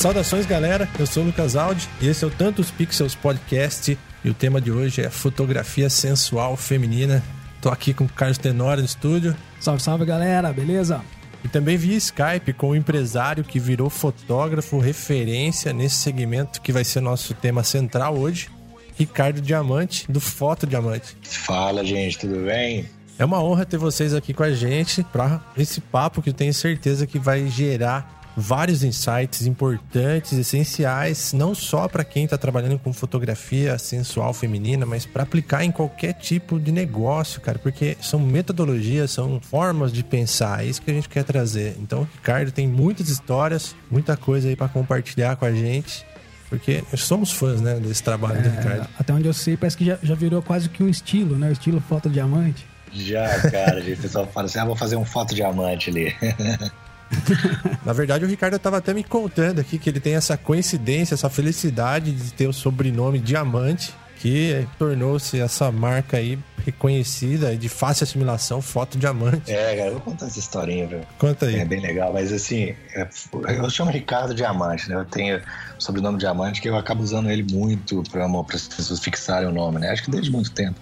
Saudações, galera. Eu sou o Lucas Aldi e esse é o Tantos Pixels Podcast. E o tema de hoje é fotografia sensual feminina. Tô aqui com o Carlos Tenório no estúdio. Salve, salve, galera. Beleza? E também via Skype com o empresário que virou fotógrafo referência nesse segmento que vai ser nosso tema central hoje, Ricardo Diamante, do Foto Diamante. Fala, gente, tudo bem? É uma honra ter vocês aqui com a gente para esse papo que eu tenho certeza que vai gerar vários insights importantes, essenciais, não só para quem está trabalhando com fotografia sensual feminina, mas para aplicar em qualquer tipo de negócio, cara, porque são metodologias, são formas de pensar, é isso que a gente quer trazer. Então, o Ricardo tem muitas histórias, muita coisa aí para compartilhar com a gente. Porque somos fãs, né, desse trabalho é, do Ricardo. Até onde eu sei, parece que já, já virou quase que um estilo, né? O estilo foto diamante. Já, cara, o pessoal fala assim: ah, vou fazer um foto diamante ali. Na verdade, o Ricardo estava até me contando aqui que ele tem essa coincidência, essa felicidade de ter o sobrenome Diamante, que tornou-se essa marca aí reconhecida de fácil assimilação, foto diamante. É, cara, eu vou contar essa historinha, viu? Conta aí. É bem legal, mas assim, é, eu chamo Ricardo Diamante, né? Eu tenho o sobrenome Diamante que eu acabo usando ele muito para as pessoas fixarem o nome, né? Acho que desde muito tempo.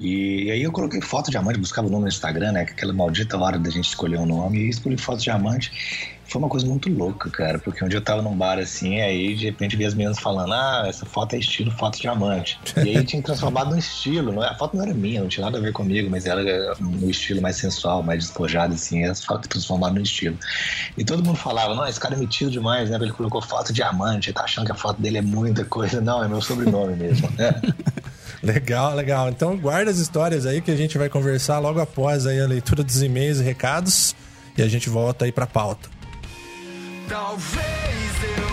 E, aí eu coloquei foto diamante, buscava o nome no Instagram, né? Aquela maldita hora da gente escolher um nome, e escolhi foto diamante. Foi uma coisa muito louca, cara, porque um dia eu tava num bar assim, aí de repente vi as meninas falando: Ah, essa foto é estilo foto diamante. E aí tinha transformado num estilo, não é? a foto não era minha, não tinha nada a ver comigo, mas era no estilo mais sensual, mais despojado, assim, as fotos transformadas no estilo. E todo mundo falava: Não, esse cara é metido demais, né? Ele colocou foto diamante, tá achando que a foto dele é muita coisa. Não, é meu sobrenome mesmo, né? Legal, legal. Então guarda as histórias aí que a gente vai conversar logo após aí a leitura dos e-mails e recados e a gente volta aí pra pauta. Talvez eu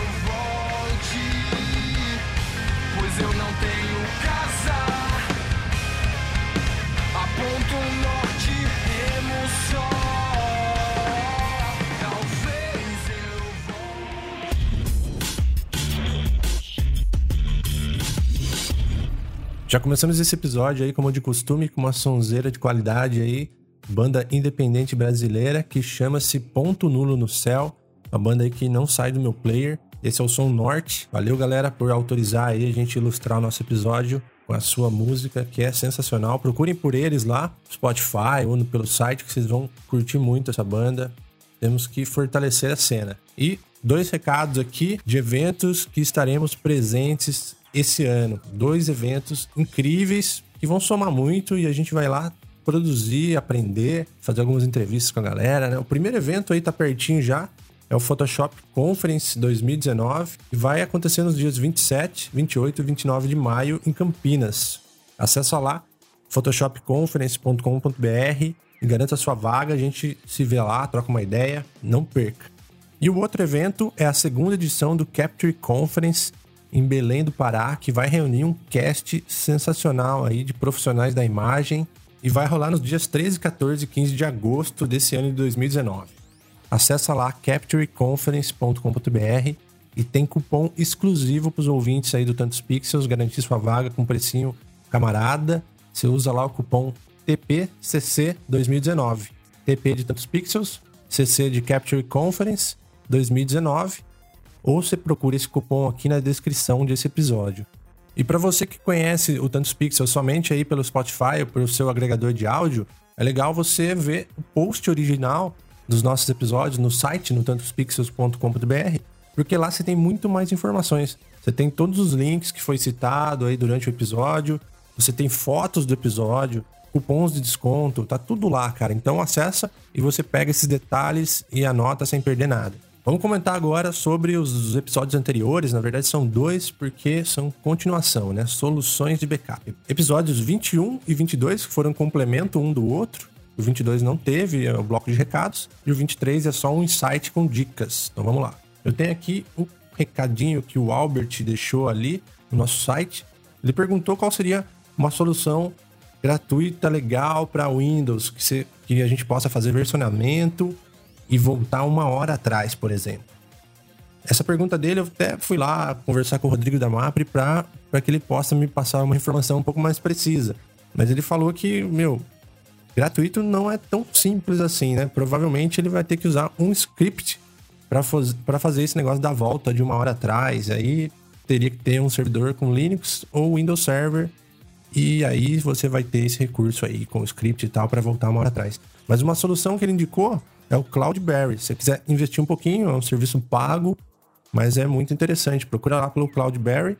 Já começamos esse episódio aí, como de costume, com uma sonzeira de qualidade aí, banda independente brasileira que chama-se Ponto Nulo no Céu uma banda aí que não sai do meu player. Esse é o Som Norte. Valeu, galera, por autorizar aí a gente ilustrar o nosso episódio com a sua música, que é sensacional. Procurem por eles lá, Spotify ou pelo site, que vocês vão curtir muito essa banda. Temos que fortalecer a cena. E dois recados aqui de eventos que estaremos presentes esse ano. Dois eventos incríveis que vão somar muito e a gente vai lá produzir, aprender, fazer algumas entrevistas com a galera, né? O primeiro evento aí tá pertinho já, é o Photoshop Conference 2019 e vai acontecer nos dias 27, 28 e 29 de maio em Campinas. Acesse lá photoshopconference.com.br e garanta sua vaga, a gente se vê lá, troca uma ideia, não perca. E o outro evento é a segunda edição do Capture Conference em Belém do Pará, que vai reunir um cast sensacional aí de profissionais da imagem e vai rolar nos dias 13, 14 e 15 de agosto desse ano de 2019. Acesse lá captureconference.com.br e tem cupom exclusivo para os ouvintes aí do Tantos Pixels, garantir sua vaga com precinho camarada. Você usa lá o cupom TPCC2019. TP de Tantos Pixels, CC de Capture Conference 2019. Ou você procura esse cupom aqui na descrição desse episódio. E para você que conhece o Tantos Pixels somente aí pelo Spotify ou pelo seu agregador de áudio, é legal você ver o post original dos nossos episódios no site, no tantospixels.com.br, porque lá você tem muito mais informações. Você tem todos os links que foi citado aí durante o episódio, você tem fotos do episódio, cupons de desconto, tá tudo lá, cara. Então acessa e você pega esses detalhes e anota sem perder nada. Vamos comentar agora sobre os episódios anteriores, na verdade são dois, porque são continuação, né? Soluções de backup. Episódios 21 e 22 que foram complemento um do outro, o 22 não teve é o bloco de recados. E o 23 é só um insight com dicas. Então vamos lá. Eu tenho aqui o recadinho que o Albert deixou ali no nosso site. Ele perguntou qual seria uma solução gratuita, legal para Windows, que, se, que a gente possa fazer versionamento e voltar uma hora atrás, por exemplo. Essa pergunta dele, eu até fui lá conversar com o Rodrigo da MAPRE para que ele possa me passar uma informação um pouco mais precisa. Mas ele falou que, meu, gratuito não é tão simples assim, né? Provavelmente ele vai ter que usar um script para fazer esse negócio da volta de uma hora atrás. Aí teria que ter um servidor com Linux ou Windows Server. E aí você vai ter esse recurso aí com o script e tal para voltar uma hora atrás. Mas uma solução que ele indicou é o Cloudberry. Se você quiser investir um pouquinho, é um serviço pago, mas é muito interessante. Procura lá pelo Cloudberry.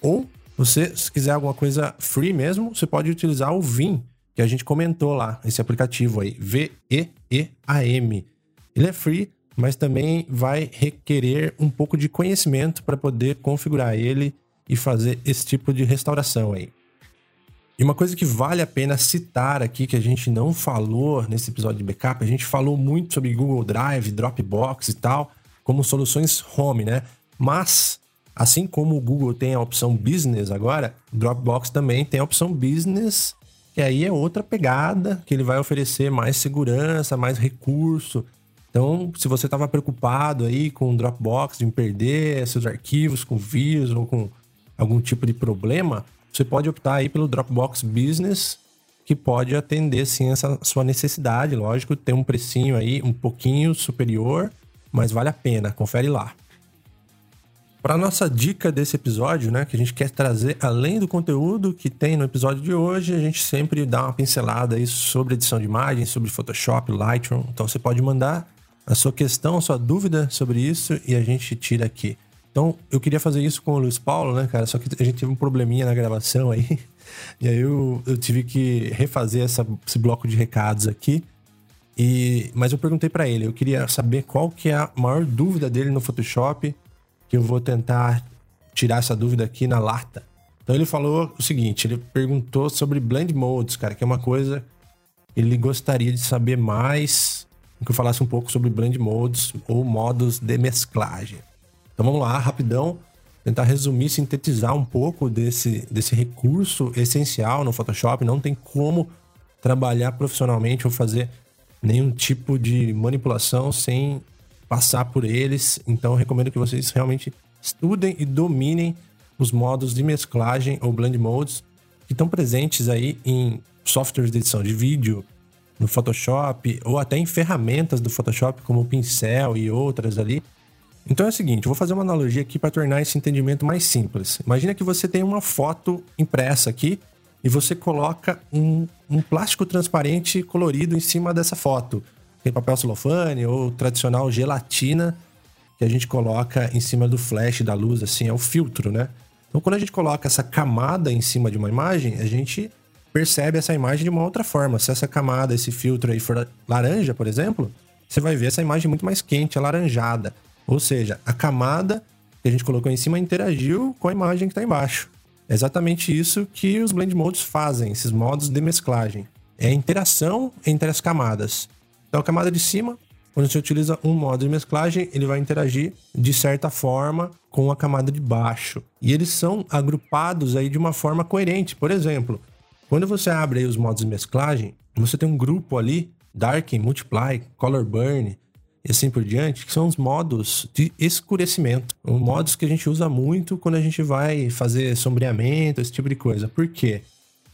Ou você, se quiser alguma coisa free mesmo, você pode utilizar o Vim, que a gente comentou lá, esse aplicativo aí, V-E-E-A-M. Ele é free, mas também vai requerer um pouco de conhecimento para poder configurar ele e fazer esse tipo de restauração aí. E uma coisa que vale a pena citar aqui, que a gente não falou nesse episódio de backup, a gente falou muito sobre Google Drive, Dropbox e tal, como soluções home, né? Mas, assim como o Google tem a opção business agora, Dropbox também tem a opção business, que aí é outra pegada, que ele vai oferecer mais segurança, mais recurso, então, se você estava preocupado aí com o Dropbox, de perder seus arquivos com vírus ou com algum tipo de problema, você pode optar aí pelo Dropbox Business, que pode atender sim essa sua necessidade. Lógico, tem um precinho aí um pouquinho superior, mas vale a pena. Confere lá. Para nossa dica desse episódio, né, que a gente quer trazer além do conteúdo que tem no episódio de hoje, a gente sempre dá uma pincelada aí sobre edição de imagens, sobre Photoshop, Lightroom. Então você pode mandar a sua questão, a sua dúvida sobre isso e a gente tira aqui. Então, eu queria fazer isso com o Luiz Paulo, né, cara? Só que a gente teve um probleminha na gravação aí. E aí eu, eu tive que refazer essa, esse bloco de recados aqui. E, mas eu perguntei para ele, eu queria saber qual que é a maior dúvida dele no Photoshop, que eu vou tentar tirar essa dúvida aqui na lata. Então ele falou o seguinte, ele perguntou sobre blend modes, cara, que é uma coisa ele gostaria de saber mais que eu falasse um pouco sobre blend modes ou modos de mesclagem. Então vamos lá, rapidão, tentar resumir, sintetizar um pouco desse, desse recurso essencial no Photoshop. Não tem como trabalhar profissionalmente ou fazer nenhum tipo de manipulação sem passar por eles. Então recomendo que vocês realmente estudem e dominem os modos de mesclagem ou blend modes que estão presentes aí em softwares de edição de vídeo, no Photoshop ou até em ferramentas do Photoshop como o pincel e outras ali. Então é o seguinte, eu vou fazer uma analogia aqui para tornar esse entendimento mais simples. Imagina que você tem uma foto impressa aqui e você coloca um, um plástico transparente colorido em cima dessa foto. Tem papel celofane ou tradicional gelatina que a gente coloca em cima do flash da luz, assim, é o filtro, né? Então, quando a gente coloca essa camada em cima de uma imagem, a gente percebe essa imagem de uma outra forma. Se essa camada, esse filtro aí for laranja, por exemplo, você vai ver essa imagem muito mais quente, alaranjada. Ou seja, a camada que a gente colocou em cima interagiu com a imagem que está embaixo. É exatamente isso que os blend modes fazem, esses modos de mesclagem. É a interação entre as camadas. Então, a camada de cima, quando você utiliza um modo de mesclagem, ele vai interagir de certa forma com a camada de baixo. E eles são agrupados aí de uma forma coerente. Por exemplo, quando você abre os modos de mesclagem, você tem um grupo ali, Darken, Multiply, Color Burn e assim por diante, que são os modos de escurecimento. São modos que a gente usa muito quando a gente vai fazer sombreamento, esse tipo de coisa. Por quê?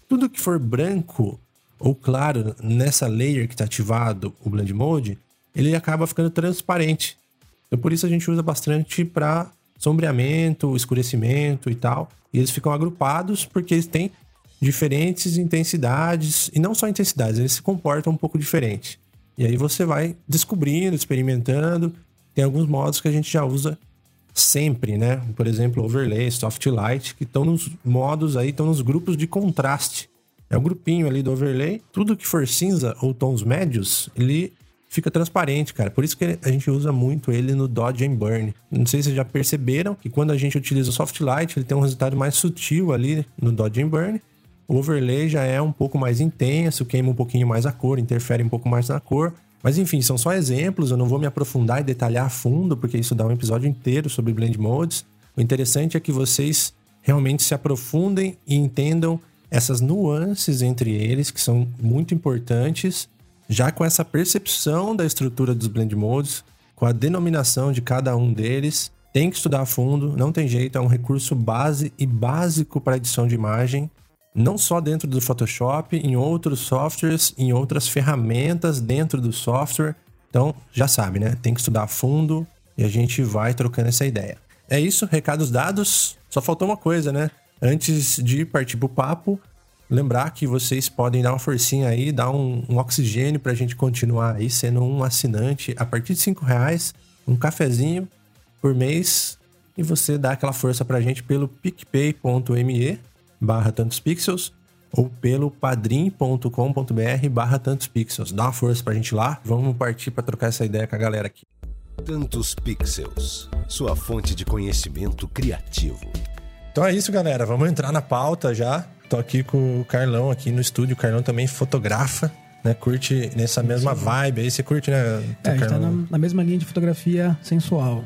Tudo que for branco ou claro nessa layer que está ativado o Blend Mode, ele acaba ficando transparente. Então por isso a gente usa bastante para sombreamento, escurecimento e tal. E eles ficam agrupados porque eles têm diferentes intensidades, e não só intensidades, eles se comportam um pouco diferente. E aí você vai descobrindo, experimentando. Tem alguns modos que a gente já usa sempre, né? Por exemplo, overlay, soft light, que estão nos modos aí, estão nos grupos de contraste. É o grupinho ali do overlay. Tudo que for cinza ou tons médios, ele fica transparente, cara. Por isso que a gente usa muito ele no Dodge and Burn. Não sei se vocês já perceberam que quando a gente utiliza o soft light, ele tem um resultado mais sutil ali no Dodge and Burn. O overlay já é um pouco mais intenso, queima um pouquinho mais a cor, interfere um pouco mais na cor, Mas enfim, são só exemplos, eu não vou me aprofundar e detalhar a fundo, porque isso dá um episódio inteiro sobre blend modes. O interessante é que vocês realmente se aprofundem e entendam essas nuances entre eles, que são muito importantes, já com essa percepção da estrutura dos blend modes, com a denominação de cada um deles. Tem que estudar a fundo, não tem jeito, é um recurso base e básico para edição de imagem, não só dentro do Photoshop, em outros softwares, em outras ferramentas dentro do software. Então, já sabe, né? Tem que estudar a fundo e a gente vai trocando essa ideia. É isso, recados dados. Só faltou uma coisa, né? Antes de partir pro papo, lembrar que vocês podem dar uma forcinha aí, dar um, um oxigênio para a gente continuar aí sendo um assinante a partir de cinco reais, um cafezinho por mês e você dá aquela força para a gente pelo picpay.me barra tantos pixels ou pelo padrim.com.br barra tantos pixels. Dá uma força para a gente lá, vamos partir para trocar essa ideia com a galera aqui. Tantos Pixels, sua fonte de conhecimento criativo. Então é isso, galera. Vamos entrar na pauta já. Tô aqui com o Carlão aqui no estúdio. O Carlão também fotografa, né? Curte nessa mesma vibe aí. Você curte, né? É, a gente tá na, na mesma linha de fotografia sensual.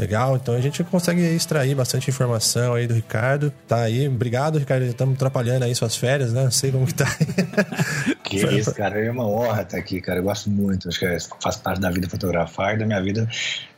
Legal, então a gente consegue extrair bastante informação aí do Ricardo. Tá aí, obrigado, Ricardo. Estamos atrapalhando aí suas férias, né? Não sei como que tá. que isso, cara. É uma honra estar aqui, cara. Eu gosto muito. Acho que faz parte da vida fotografar e da minha vida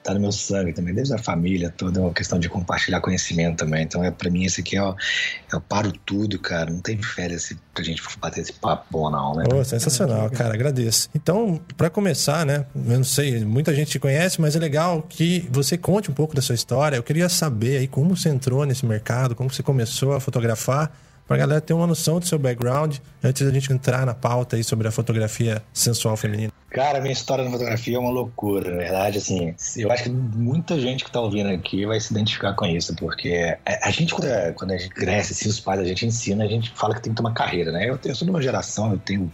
tá no meu sangue também, desde a família, toda uma questão de compartilhar conhecimento também. Então, é para mim, esse aqui é é o paro tudo, cara. Não tem férias pra gente bater esse papo bom, não, né? Oh, sensacional, cara. Agradeço. Então, para começar, né? Eu não sei, muita gente te conhece, mas é legal que você conte um pouco da sua história. Eu queria saber aí como você entrou nesse mercado, como você começou a fotografar para a galera ter uma noção do seu background antes da gente entrar na pauta aí sobre a fotografia sensual feminina. Cara, minha história na fotografia é uma loucura, na verdade, assim, eu acho que muita gente que está ouvindo aqui vai se identificar com isso, porque a gente, quando, é, quando a gente cresce, assim, os pais a gente ensina, a gente fala que tem que ter uma carreira, né? Eu, eu sou de uma geração, eu tenho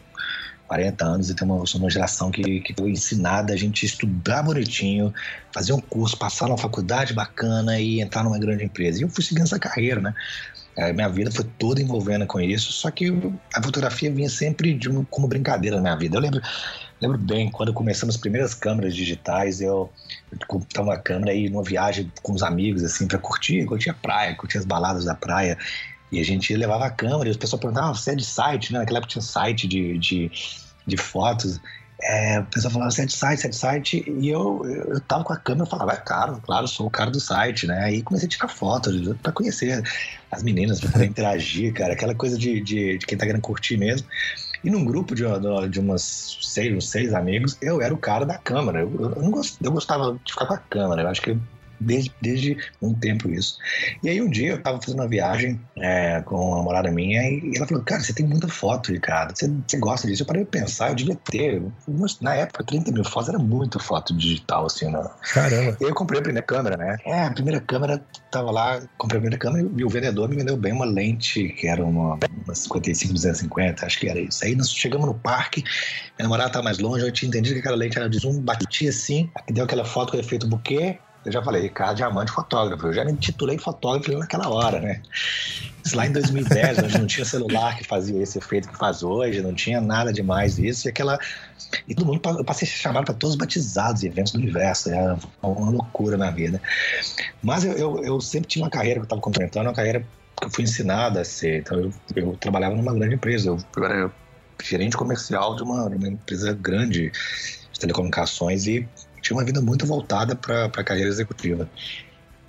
40 anos e tenho uma, uma geração que, que foi ensinada a gente estudar bonitinho, fazer um curso, passar numa faculdade bacana e entrar numa grande empresa. E eu fui seguindo essa carreira, né? A minha vida foi toda envolvendo com isso, só que a fotografia vinha sempre de um, como brincadeira na minha vida. Eu lembro, lembro bem, quando começamos as primeiras câmeras digitais, eu, comprava uma câmera aí numa viagem com os amigos, assim, para curtir, curtir a praia, curtir as baladas da praia. E a gente levava a câmera e os pessoal perguntavam, ah, você é de site, né? Naquela época tinha site de, de, de fotos. É, o pessoal falava, é site, você é de site, e eu, eu tava com a câmera e falava, é claro, claro, sou o cara do site, né? Aí comecei a tirar fotos pra conhecer as meninas, pra interagir, cara, aquela coisa de, de, de, quem tá querendo curtir mesmo. E num grupo de, de umas seis, uns seis amigos, eu era o cara da câmera. Eu, eu, não gost, eu gostava de ficar com a câmera, eu acho que desde, desde um tempo isso. E aí um dia eu tava fazendo uma viagem é, com uma namorada minha e ela falou, cara, você tem muita foto, Ricardo, você, você gosta disso? Eu parei de pensar, eu devia ter. Na época, 30 mil fotos era muito foto digital, assim, né? Caramba. E eu comprei a primeira câmera, né? É, a primeira câmera, tava lá, comprei a primeira câmera e o vendedor me vendeu bem uma lente que era uma, uma 55 250, acho que era isso. Aí nós chegamos no parque, minha namorada tava mais longe, eu tinha entendido que aquela lente era de zoom, batia assim, deu aquela foto com efeito buquê, eu já falei, Ricardo Diamante fotógrafo. Eu já me titulei fotógrafo naquela hora, né? Isso lá em 2010, onde não tinha celular que fazia esse efeito que faz hoje, não tinha nada demais isso. E aquela. E todo mundo, eu passei a ser chamado para todos os batizados e eventos do universo. Era uma loucura na vida. Mas eu, eu, eu sempre tinha uma carreira que eu estava complementando, uma carreira que eu fui ensinado a ser. Então eu, eu trabalhava numa grande empresa. Eu, era gerente comercial de uma, uma empresa grande de telecomunicações e tinha uma vida muito voltada para a carreira executiva.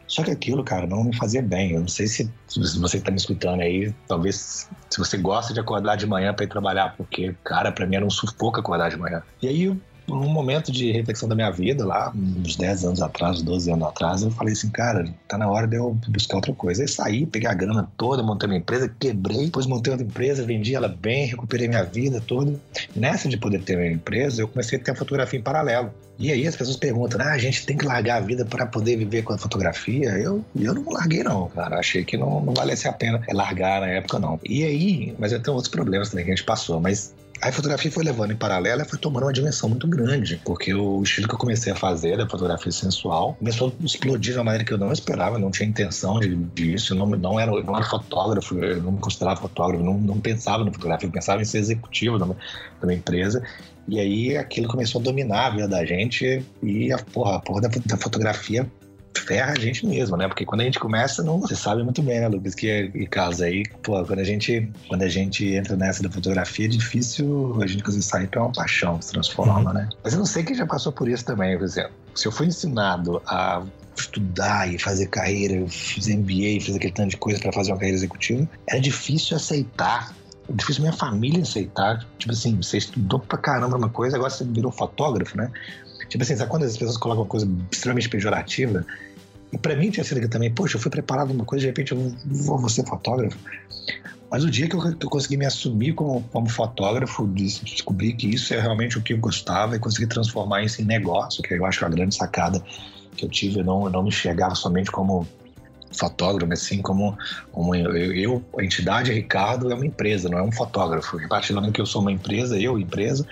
Só que aquilo, cara, não me fazia bem. Eu não sei se, se você está me escutando aí, talvez se você gosta de acordar de manhã para ir trabalhar, porque, cara, para mim era um sufoco acordar de manhã. E aí, num momento de reflexão da minha vida, lá, uns 10 anos atrás, 12 anos atrás, eu falei assim, cara, tá na hora de eu buscar outra coisa. Aí saí, peguei a grana toda, montei minha empresa, quebrei, depois montei outra empresa, vendi ela bem, recuperei minha vida toda. Nessa de poder ter minha empresa, eu comecei a ter a fotografia em paralelo. E aí as pessoas perguntam, ah, a gente tem que largar a vida para poder viver com a fotografia? Eu, eu não larguei não, cara. Achei que não, não valesse a pena largar na época, não. E aí, mas eu tenho outros problemas também que a gente passou, mas a fotografia foi levando em paralelo e foi tomando uma dimensão muito grande, porque o estilo que eu comecei a fazer da fotografia sensual começou a explodir de uma maneira que eu não esperava, não tinha intenção de, disso, eu não, não, era, não era fotógrafo, eu não me considerava fotógrafo, não, não pensava na fotografia, eu pensava em ser executivo da, da empresa. E aí aquilo começou a dominar a vida da gente e a porra, a porra da, da fotografia ferra a gente mesmo, né? Porque quando a gente começa, não, você sabe muito bem, né, Lucas, que em casa aí, pô, quando a gente, quando a gente entra nessa da fotografia, é difícil a gente conseguir sair para uma paixão, se transforma, uhum. né? Mas eu não sei quem já passou por isso também, por exemplo. Se eu fui ensinado a estudar e fazer carreira, eu fiz MBA, fiz aquele tanto de coisa para fazer uma carreira executiva, era difícil aceitar é difícil minha família aceitar. Tipo assim, você estudou pra caramba uma coisa, agora você virou fotógrafo, né? Tipo assim, sabe quando as pessoas colocam uma coisa extremamente pejorativa? E para mim tinha sido também, poxa, eu fui preparado uma coisa, de repente eu vou, vou ser fotógrafo. Mas o dia que eu, que eu consegui me assumir como, como fotógrafo, descobri que isso é realmente o que eu gostava e consegui transformar isso em negócio, que eu acho que é a grande sacada que eu tive. Eu não, eu não me enxergava somente como fotógrafo, mas sim como, como eu, eu, a entidade Ricardo é uma empresa, não é um fotógrafo. A partir do momento que eu sou uma empresa, eu, empresa,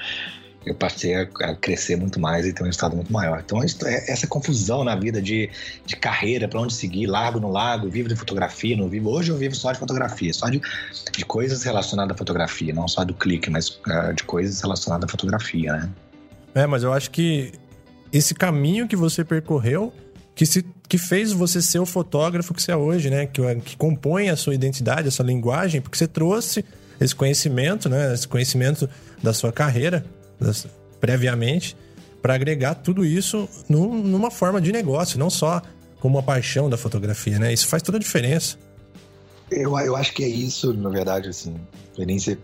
eu passei a, crescer muito mais e ter um resultado muito maior. Então, é, essa confusão na vida de, de carreira, para onde seguir, largo no lago, vivo de fotografia, não vivo. Hoje eu vivo só de fotografia, só de, de coisas relacionadas à fotografia, não só do clique, mas uh, de coisas relacionadas à fotografia, né? É, mas eu acho que esse caminho que você percorreu que, se, que fez você ser o fotógrafo que você é hoje, né? Que, que compõe a sua identidade, a sua linguagem, porque você trouxe esse conhecimento, né? Esse conhecimento da sua carreira previamente para agregar tudo isso num, numa forma de negócio, não só como uma paixão da fotografia, né? Isso faz toda a diferença. Eu, eu acho que é isso, na verdade, assim. Vinícius,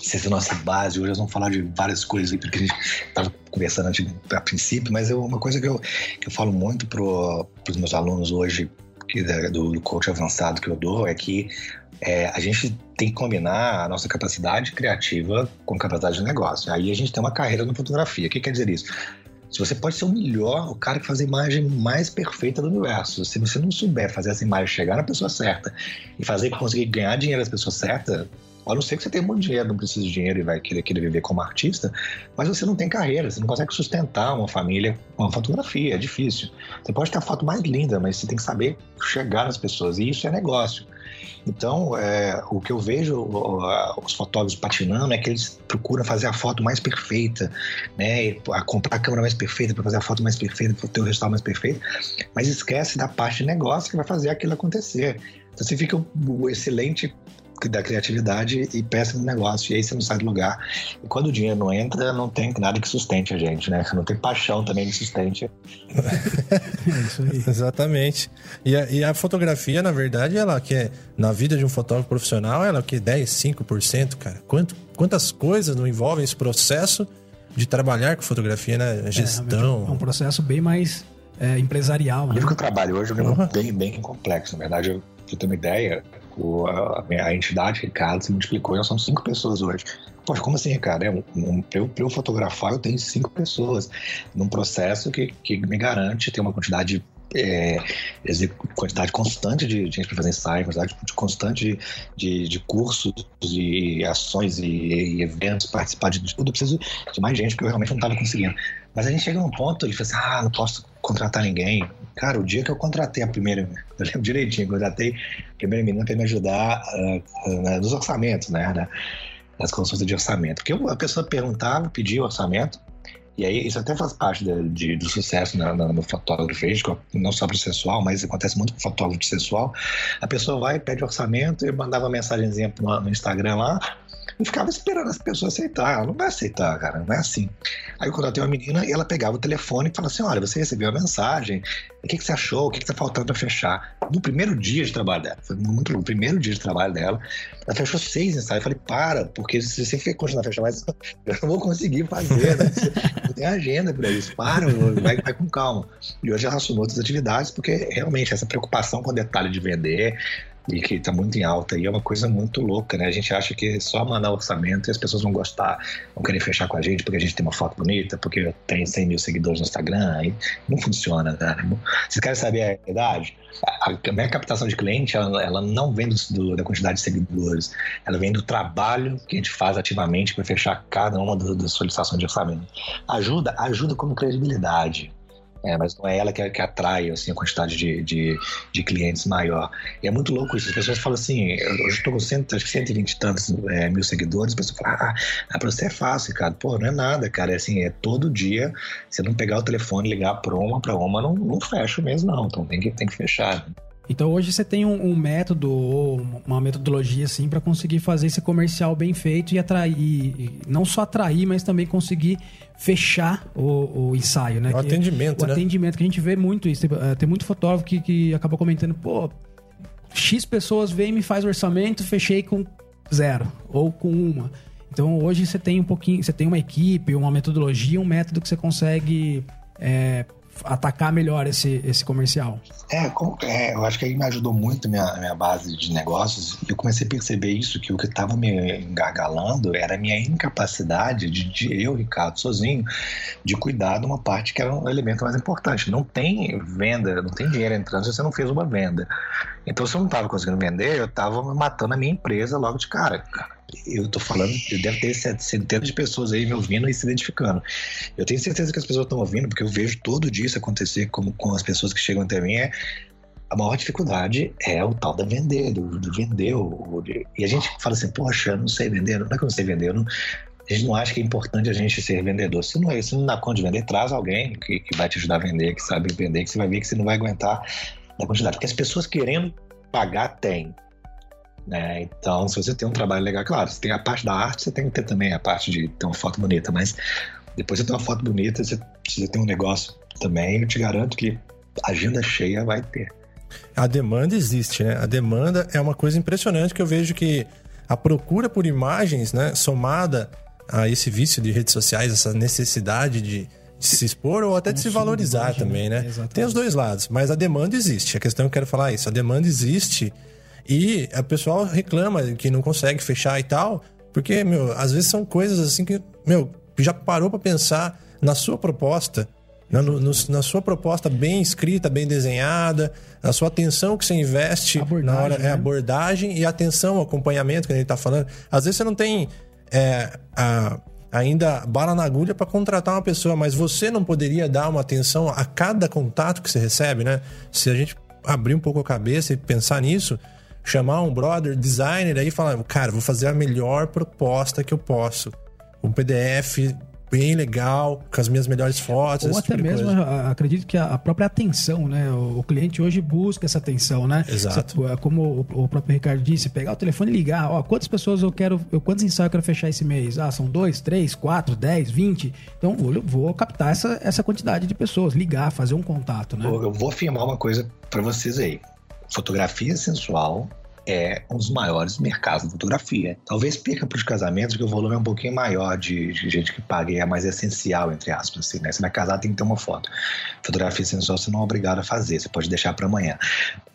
se essa é a nossa base. Hoje nós vamos falar de várias coisas aí, porque a gente estava conversando antes, a princípio, mas é uma coisa que eu, que eu falo muito para os meus alunos hoje, que, do, do coach avançado que eu dou, é que é, a gente tem que combinar a nossa capacidade criativa com capacidade de negócio. Aí a gente tem uma carreira na fotografia. O que quer dizer isso? Se você pode ser o melhor, o cara que faz a imagem mais perfeita do universo, se você não souber fazer essa imagem chegar na pessoa certa e fazer conseguir ganhar dinheiro das pessoas certas, a não ser que você tenha muito dinheiro, não precisa de dinheiro e vai querer, querer viver como artista, mas você não tem carreira, você não consegue sustentar uma família com uma fotografia, é difícil. Você pode ter a foto mais linda, mas você tem que saber chegar nas pessoas, e isso é negócio. Então, é, o que eu vejo os fotógrafos patinando é que eles procuram fazer a foto mais perfeita, né? A comprar a câmera mais perfeita para fazer a foto mais perfeita, para ter o resultado mais perfeito, mas esquece da parte de negócio que vai fazer aquilo acontecer. Então você fica o excelente da criatividade e péssimo negócio. E aí você não sai do lugar. E quando o dinheiro não entra, não tem nada que sustente a gente, né? Não tem paixão também que sustente. é isso aí. Exatamente. E a, e a, fotografia, na verdade, ela que é, na vida de um fotógrafo profissional, ela é o que 10, 5%, cara. Quanto, quantas coisas não envolvem esse processo de trabalhar com fotografia, né? A gestão. É, é um processo bem mais é, empresarial. Né? O que eu trabalho hoje é uhum. bem, bem complexo. Na verdade, eu, pra ter uma ideia, o, a, a, entidade Ricardo se multiplicou nós somos cinco pessoas hoje. Poxa, como assim, Ricardo? É, um, um, para, eu, eu fotografar, eu tenho cinco pessoas num processo que, que me garante ter uma quantidade é, quantidade constante de, gente para fazer ensaio, quantidade constante de, de, de cursos e ações e, e, eventos, participar de tudo. Eu preciso de mais gente, porque eu realmente não estava conseguindo. Mas a gente chega num ponto e fala assim: ah, não posso contratar ninguém. Cara, o dia que eu contratei a primeira, eu lembro direitinho, contratei a primeira menina para me ajudar uh, uh, nos orçamentos, né? Nas consultas de orçamento. Porque a pessoa perguntava, pedia o orçamento, e aí isso até faz parte de, de, do sucesso na, na, no fotógrafo não só processual, mas acontece muito com fotógrafo sexual. A pessoa vai, pede orçamento, eu mandava uma mensagenzinha no Instagram lá, e ficava esperando as pessoas aceitar. Ela não vai aceitar, cara, não é assim. Aí eu contratei uma menina e ela pegava o telefone e falava assim: olha, você recebeu a mensagem, o que, que você achou? O que, que tá faltando para fechar? No primeiro dia de trabalho dela, foi muito no primeiro dia de trabalho dela, ela fechou seis ensaios. Eu falei, para, porque se você continuar a fechar mais, eu não vou conseguir fazer, né? Não tem agenda para isso. Para, vai, vai com calma. E hoje ela assumiu outras atividades, porque realmente essa preocupação com o detalhe de vender, e que está muito em alta e é uma coisa muito louca, né? A gente acha que é só mandar orçamento e as pessoas vão gostar, vão querer fechar com a gente porque a gente tem uma foto bonita, porque tenho 100 mil seguidores no Instagram. E não funciona, né? Vocês querem saber a verdade? A, minha captação de cliente, ela, ela não vem do, do, da quantidade de seguidores, ela vem do trabalho que a gente faz ativamente para fechar cada uma das solicitações de orçamento. Ajuda, ajuda como credibilidade. É, mas não é ela que, que atrai assim, a quantidade de, de, de, clientes maior. E é muito louco isso. As pessoas falam assim: eu estou com cento, acho que 120 e tantos é, mil seguidores. As pessoas falam: ah, ah para você é fácil, cara. Pô, não é nada, cara. É assim, é todo dia. Você não pegar o telefone, ligar para uma, para uma, não, não fecha mesmo, não. Então tem que, tem que fechar. Então hoje você tem um, um método ou uma metodologia assim para conseguir fazer esse comercial bem feito e atrair, não só atrair, mas também conseguir fechar o, o ensaio, né? O que, atendimento, o né? atendimento que a gente vê muito isso. Tem, eh, tem muito fotógrafo que, que acaba comentando, pô, X pessoas vêm me faz orçamento, fechei com zero ou com uma. Então hoje você tem um pouquinho, você tem uma equipe, uma metodologia, um método que você consegue é, atacar melhor esse, esse comercial? É, é, eu acho que aí me ajudou muito minha, minha base de negócios eu comecei a perceber isso, que o que estava me engargalando era a minha incapacidade de, de, eu, Ricardo, sozinho, de cuidar de uma parte que era um elemento mais importante. Não tem venda, não tem dinheiro entrando se você não fez uma venda. Então, se eu não estava conseguindo vender, eu estava matando a minha empresa logo de cara eu tô falando, deve ter centenas de pessoas aí me ouvindo e se identificando. Eu tenho certeza que as pessoas estão ouvindo, porque eu vejo todo dia isso acontecer com, as pessoas que chegam até mim. É, a maior dificuldade é o tal da vender, do, do vender. O, de, e a gente fala assim, poxa, não sei vender, não é que eu não sei vender, não, a gente não acha que é importante a gente ser vendedor. Se não é isso, não dá conta de vender, traz alguém que, que vai te ajudar a vender, que sabe vender, que você vai ver que você não vai aguentar a quantidade. Porque as pessoas querendo pagar, tem. Né? Então, se você tem um trabalho legal, claro, você tem a parte da arte, você tem que ter também a parte de ter uma foto bonita, mas depois você tem uma foto bonita, você precisa ter um negócio também, eu te garanto que agenda cheia vai ter. A demanda existe, né? A demanda é uma coisa impressionante que eu vejo que a procura por imagens, né, somada a esse vício de redes sociais, essa necessidade de, de se expor ou até de se valorizar também, né? Exatamente. Tem os dois lados, mas a demanda existe. A questão que eu quero falar é isso, a demanda existe e a pessoal reclama que não consegue fechar e tal, porque, meu, às vezes são coisas assim que, meu, já parou para pensar na sua proposta, na, no, na, sua proposta bem escrita, bem desenhada, a sua atenção que você investe na hora, é né? é abordagem e atenção, acompanhamento que a gente tá falando. Às vezes você não tem é, a, ainda bala na agulha para contratar uma pessoa, mas você não poderia dar uma atenção a cada contato que você recebe, né? Se a gente abrir um pouco a cabeça e pensar nisso, chamar um brother designer aí e falar, cara, vou fazer a melhor proposta que eu posso. Um PDF bem legal, com as minhas melhores fotos. Ou até tipo mesmo, acredito que a própria atenção, né? O cliente hoje busca essa atenção, né? Exato. É como o próprio Ricardo disse, pegar o telefone e ligar, ó, quantas pessoas eu quero, eu, quantos ensaios eu quero fechar esse mês? Ah, são dois, três, quatro, dez, vinte. Então vou, vou captar essa, essa quantidade de pessoas, ligar, fazer um contato, né? Eu vou afirmar uma coisa para vocês aí fotografia sensual é um dos maiores mercados de fotografia. Talvez perca para os casamentos, porque o volume é um pouquinho maior de, de gente que paga e é mais essencial, entre aspas. Assim, né? Você vai casar, tem que ter uma foto. Fotografia sensual você não é obrigado a fazer, você pode deixar para amanhã.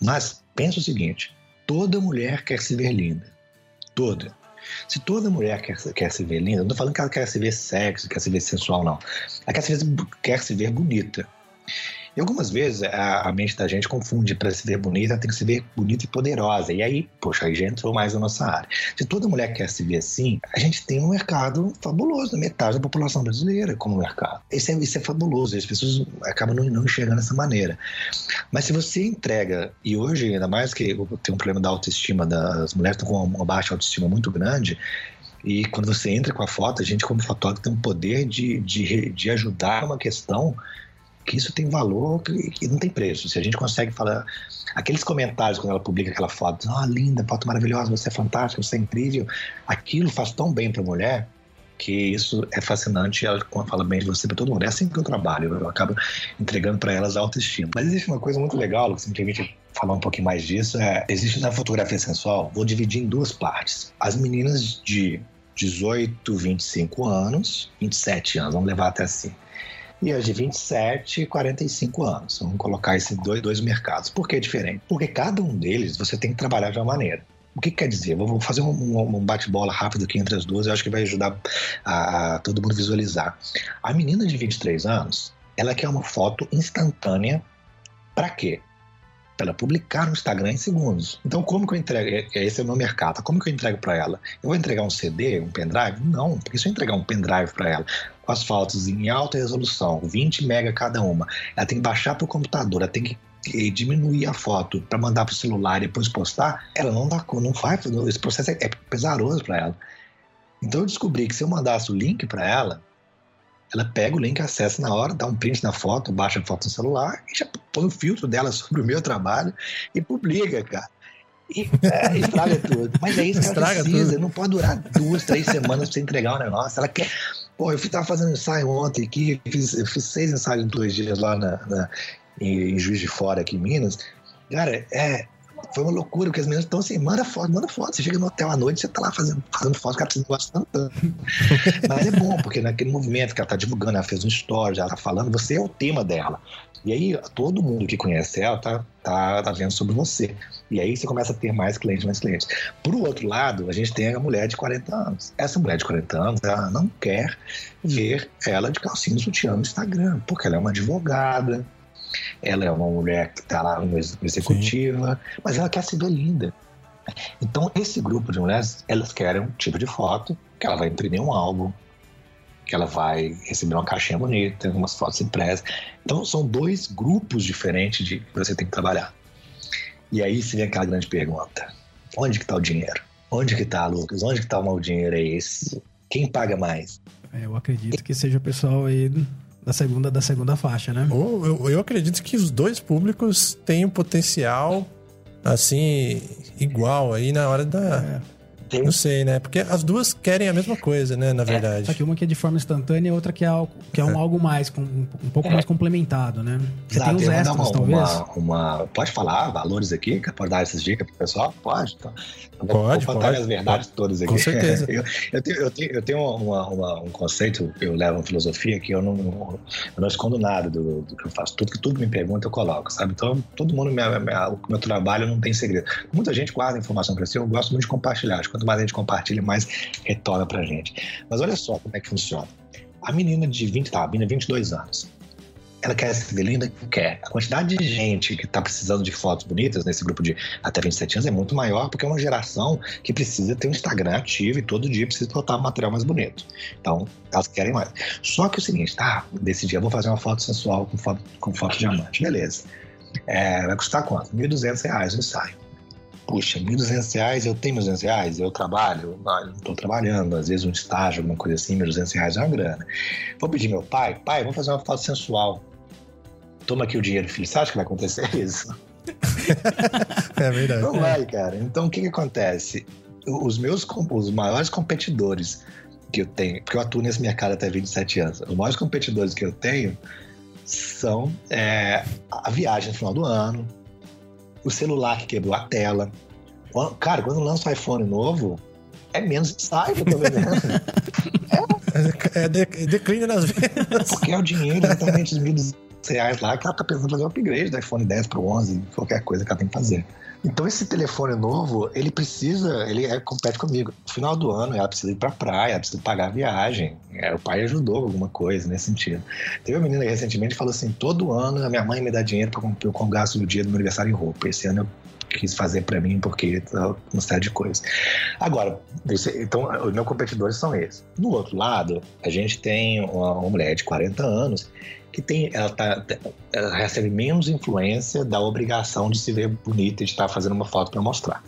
Mas pensa o seguinte: toda mulher quer se ver linda. Toda. Se toda mulher quer, quer se ver linda, não estou falando que ela quer se ver sexy, quer se ver sensual, não. Ela quer se ver, quer se ver bonita. E algumas vezes a, a mente da gente confunde para se ver bonita, tem que se ver bonita e poderosa. E aí, poxa, aí já entrou mais na nossa área. Se toda mulher quer se ver assim, a gente tem um mercado fabuloso, metade da população brasileira como mercado. Isso é, isso é fabuloso, as pessoas acabam não, não enxergando dessa maneira. Mas se você entrega, e hoje, ainda mais que tem um problema da autoestima, das mulheres estão com uma baixa autoestima muito grande, e quando você entra com a foto, a gente, como fotógrafo, tem um poder de, de, de ajudar uma questão que isso tem valor que, não tem preço. Se a gente consegue falar. Aqueles comentários quando ela publica aquela foto, ah, oh, linda, foto maravilhosa, você é fantástica, você é incrível. Aquilo faz tão bem para a mulher que isso é fascinante. Ela fala bem de você para todo mundo. É assim que eu trabalho, eu acabo entregando para elas a autoestima. Mas existe uma coisa muito legal, que se me permite falar um pouquinho mais disso, é, existe na fotografia sensual, vou dividir em duas partes. As meninas de 18, 25 anos, 27 anos, vamos levar até assim e as de 27 e 45 anos. Vamos colocar esses dois, dois mercados. Por que é diferente? Porque cada um deles você tem que trabalhar de uma maneira. O que quer dizer? Vou fazer um, um bate-bola rápido aqui entre as duas, eu acho que vai ajudar a, a todo mundo visualizar. A menina de 23 anos, ela quer uma foto instantânea. Para quê? Para ela publicar no Instagram em segundos. Então, como que eu entrego? Esse é o meu mercado. Como que eu entrego para ela? Eu vou entregar um CD, um pendrive? Não, porque se eu entregar um pendrive para ela com as fotos em alta resolução, 20 mega cada uma, ela tem que baixar para o computador, ela tem que diminuir a foto para mandar para o celular e depois postar, ela não dá, não faz, esse processo é, é pesaroso para ela. Então eu descobri que se eu mandasse o link para ela, ela pega o link, acessa na hora, dá um print na foto, baixa a foto no celular e já põe o filtro dela sobre o meu trabalho e publica, cara. E é, estraga tudo. Mas é isso que estraga ela precisa. Tudo. Não pode durar duas, três semanas para você entregar o um negócio. Ela quer. Pô, eu estava fazendo ensaio ontem aqui, fiz, eu fiz seis ensaios em dois dias lá na, na, em Juiz de Fora, aqui em Minas. Cara, é, foi uma loucura, porque as meninas estão assim, manda foto, manda foto. Você chega no hotel à noite, você tá lá fazendo, fazendo foto, cara precisa gostar tanto. Mas é bom, porque naquele movimento que ela tá divulgando, ela fez um story, ela tá falando, você é o tema dela. E aí, todo mundo que conhece ela tá, tá, tá vendo sobre você. E aí você começa a ter mais clientes, mais clientes. Por outro lado, a gente tem a mulher de 40 anos. Essa mulher de 40 anos, ela não quer ver ela de calcinha sutiã no Instagram, porque ela é uma advogada, ela é uma mulher que está lá no executiva, Sim. mas ela quer se ver linda. Então, esse grupo de mulheres, elas querem um tipo de foto que ela vai imprimir um álbum, que ela vai receber uma caixinha bonita, umas fotos impressas. Então, são dois grupos diferentes de que você tem que trabalhar. E aí se vem aquela grande pergunta: onde que está o dinheiro? Onde que está, Lucas? Onde que está o mau dinheiro aí? Quem paga mais? É, eu acredito que seja o pessoal aí da segunda, da segunda faixa, né? Eu, eu, eu acredito que os dois públicos têm um potencial, assim, igual aí na hora da. É. Não sei, né? Porque as duas querem a mesma coisa, né? Na é, verdade. Só que uma que é de forma instantânea e outra que é, algo, que é um é. algo mais, com, um pouco é. mais complementado, né? Você Exato, tem os extras, uma, talvez? Uma, uma, Pode falar valores aqui? Pode dar essas dicas pro pessoal? Pode. Então, pode, vou pode. as verdades pode. todas aqui. Com certeza. eu, eu, tenho, eu tenho, eu tenho uma, uma, um conceito, eu levo uma filosofia que eu não, eu não escondo nada do, do, que eu faço. Tudo que tudo me pergunta, eu coloco, sabe? Então, todo mundo, minha, minha, o meu trabalho não tem segredo. Muita gente guarda informação para si, eu gosto muito de compartilhar. Quanto mais a gente compartilha, mais retorna pra gente. Mas olha só como é que funciona. A menina de 20, tá, a menina de 22 anos, ela quer se ver linda? Quer. A quantidade de gente que está precisando de fotos bonitas nesse grupo de até 27 anos é muito maior, porque é uma geração que precisa ter um Instagram ativo e todo dia precisa botar material mais bonito. Então, elas querem mais. Só que é o seguinte, tá, desse dia eu vou fazer uma foto sensual com foto, com foto diamante. Beleza. É, vai custar quanto? R$ 1.200 o ensaio puxa, R$ 1.200, eu tenho R$ 1.200, eu trabalho, não estou trabalhando, às vezes um estágio, alguma coisa assim, R$ 1.200 é uma grana. Vou pedir meu pai, pai, vamos fazer uma foto sensual. Toma aqui o dinheiro, filho. Você acha que vai acontecer isso? é verdade. Não vai, cara. Então, o que, que acontece? Os meus os maiores competidores que eu tenho, porque eu atuo nesse mercado até 27 anos, os maiores competidores que eu tenho são é, a viagem no final do ano, o celular que quebrou a tela. Cara, quando lança um iPhone novo, é menos ensaio que eu tô vendendo. é, é, de, é declínio nas vendas. Porque é o dinheiro, exatamente os reais lá, que ela tá pensando em fazer um upgrade do iPhone 10 pro 11, qualquer coisa que ela tem que fazer. Então esse telefone novo, ele precisa, ele é, compete comigo. No final do ano, ela precisa ir pra praia, precisa pagar a viagem. É, o pai ajudou alguma coisa nesse sentido. Teve uma menina recentemente que falou assim: todo ano a minha mãe me dá dinheiro para eu com gasto do dia do meu aniversário em roupa. Esse ano eu quis fazer para mim porque uma série de coisas. Agora, então os meus competidores são esses. No outro lado, a gente tem uma, uma mulher de 40 anos que tem, ela, tá, ela recebe menos influência da obrigação de se ver bonita e de estar fazendo uma foto para mostrar.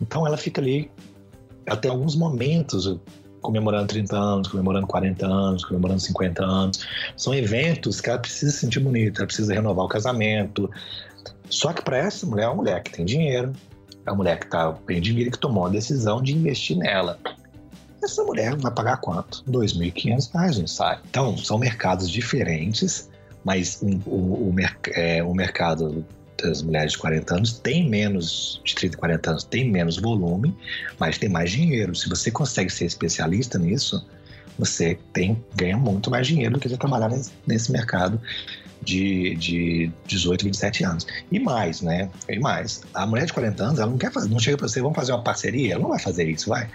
Então ela fica ali, tem alguns momentos comemorando 30 anos, comemorando 40 anos, comemorando 50 anos. São eventos que ela precisa se sentir bonita, ela precisa renovar o casamento. Só que para essa mulher, é uma mulher que tem dinheiro, é uma mulher que está bem de vida que tomou a decisão de investir nela essa mulher vai pagar quanto? R$ 2.500 no ensaio. Então, são mercados diferentes, mas o, o, o, é, o mercado das mulheres de 40 anos tem menos, de 30 e 40 anos, tem menos volume, mas tem mais dinheiro. Se você consegue ser especialista nisso, você tem, ganha muito mais dinheiro do que você trabalhar nesse, nesse mercado de, de 18, 27 anos. E mais, né? E mais. A mulher de 40 anos, ela não quer fazer, não chega para você, vamos fazer uma parceria? Ela não vai fazer isso, vai.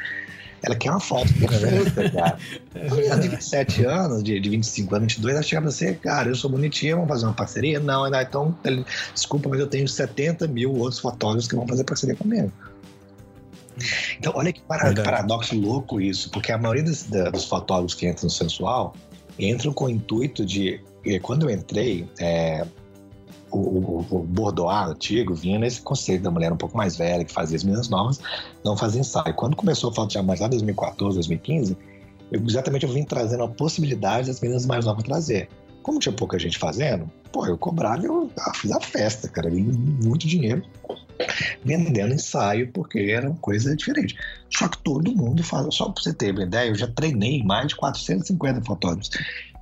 Ela quer uma foto perfeita, cara. É de 27 anos, de, de 25 anos, 22, ela chega pra você, cara, eu sou bonitinha, vamos fazer uma parceria? Não, não então, desculpa, mas eu tenho 70 mil outros fotógrafos que vão fazer parceria comigo. Então, olha que paradoxo louco isso, porque a maioria dos, dos fotógrafos que entram no sensual entram com o intuito de. Quando eu entrei, é, o, o, o Bordeaux antigo vinha nesse conceito da mulher um pouco mais velha, que fazia as meninas novas, não fazia ensaio. Quando começou a Foto de Jamais lá em 2014, 2015, eu, exatamente eu vim trazendo a possibilidade das meninas mais novas trazer. Como tinha pouca gente fazendo, pô, eu cobrava, eu, eu fiz a festa, cara, eu muito dinheiro vendendo ensaio, porque era uma coisa diferente. Só que todo mundo fala, só para você ter uma ideia, eu já treinei mais de 450 fotógrafos.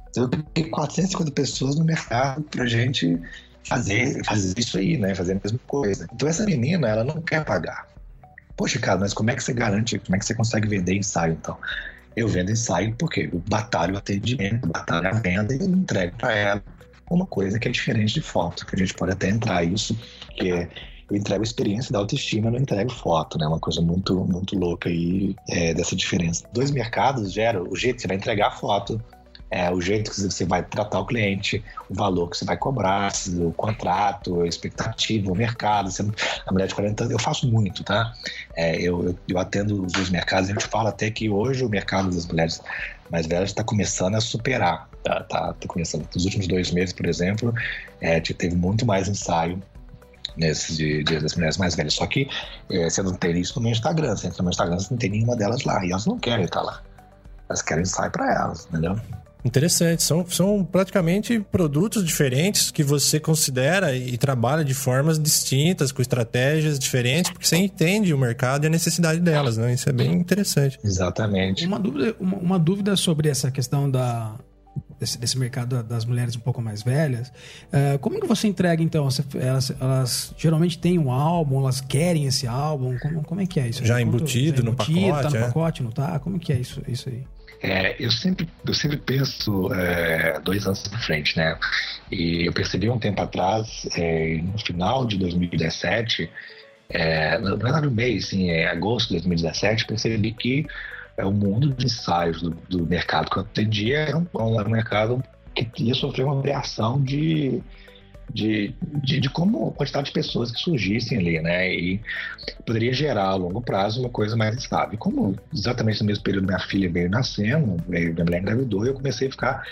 Então eu peguei 450 pessoas no mercado pra gente fazer, fazer isso aí, né? Fazer a mesma coisa. Então essa menina, ela não quer pagar. Poxa, cara, mas como é que você garante, como é que você consegue vender ensaio, então? Eu vendo ensaio porque eu batalho o atendimento, batalho a venda e entrego para ela uma coisa que é diferente de foto, que a gente pode até entrar isso, que é eu entrego experiência da autoestima, eu não entrego foto, né? Uma coisa muito, muito louca aí é, dessa diferença. Dois mercados geram o jeito que você vai entregar a foto, é, o jeito que você vai tratar o cliente, o valor que você vai cobrar, o contrato, a expectativa, o mercado. Você, a mulher de 40 anos, eu faço muito, tá? É, eu, eu, eu, atendo os mercados e eu te falo até que hoje o mercado das mulheres mais velhas está começando a superar. Tá, tá, tá, começando. Nos últimos dois meses, por exemplo, é, teve muito mais ensaio nesses de, das mulheres mais velhas. Só que é, você não tem isso no meu Instagram. Você entra no meu Instagram, você não tem nenhuma delas lá. E elas não querem estar lá. Elas querem sair para elas, entendeu? Interessante. São, são praticamente produtos diferentes que você considera e trabalha de formas distintas, com estratégias diferentes, porque você entende o mercado e a necessidade delas, né? Isso é bem interessante. Exatamente. Uma dúvida, uma, uma dúvida sobre essa questão da, desse, desse, mercado das mulheres um pouco mais velhas. Uh, como que você entrega, então? Você, elas, elas, geralmente têm um álbum, elas querem esse álbum? Como, como é que é isso? Já embutido, já no embutido, pacote? Tá no é? pacote, não tá? Como que é isso, isso aí? É, eu sempre eu sempre penso é, dois anos na frente, né? E eu percebi um tempo atrás, é, no final de 2017, é, não era no mês, assim, em agosto de 2017, percebi que é, o mundo de ensaios do, do mercado que eu atendia era um, um mercado que ia sofrer uma variação de, de, de, de, como a quantidade de pessoas que surgissem ali, né? E poderia gerar a longo prazo uma coisa mais estável. Como exatamente no mesmo período minha filha veio nascendo, veio, minha mulher engravidou, eu comecei a ficar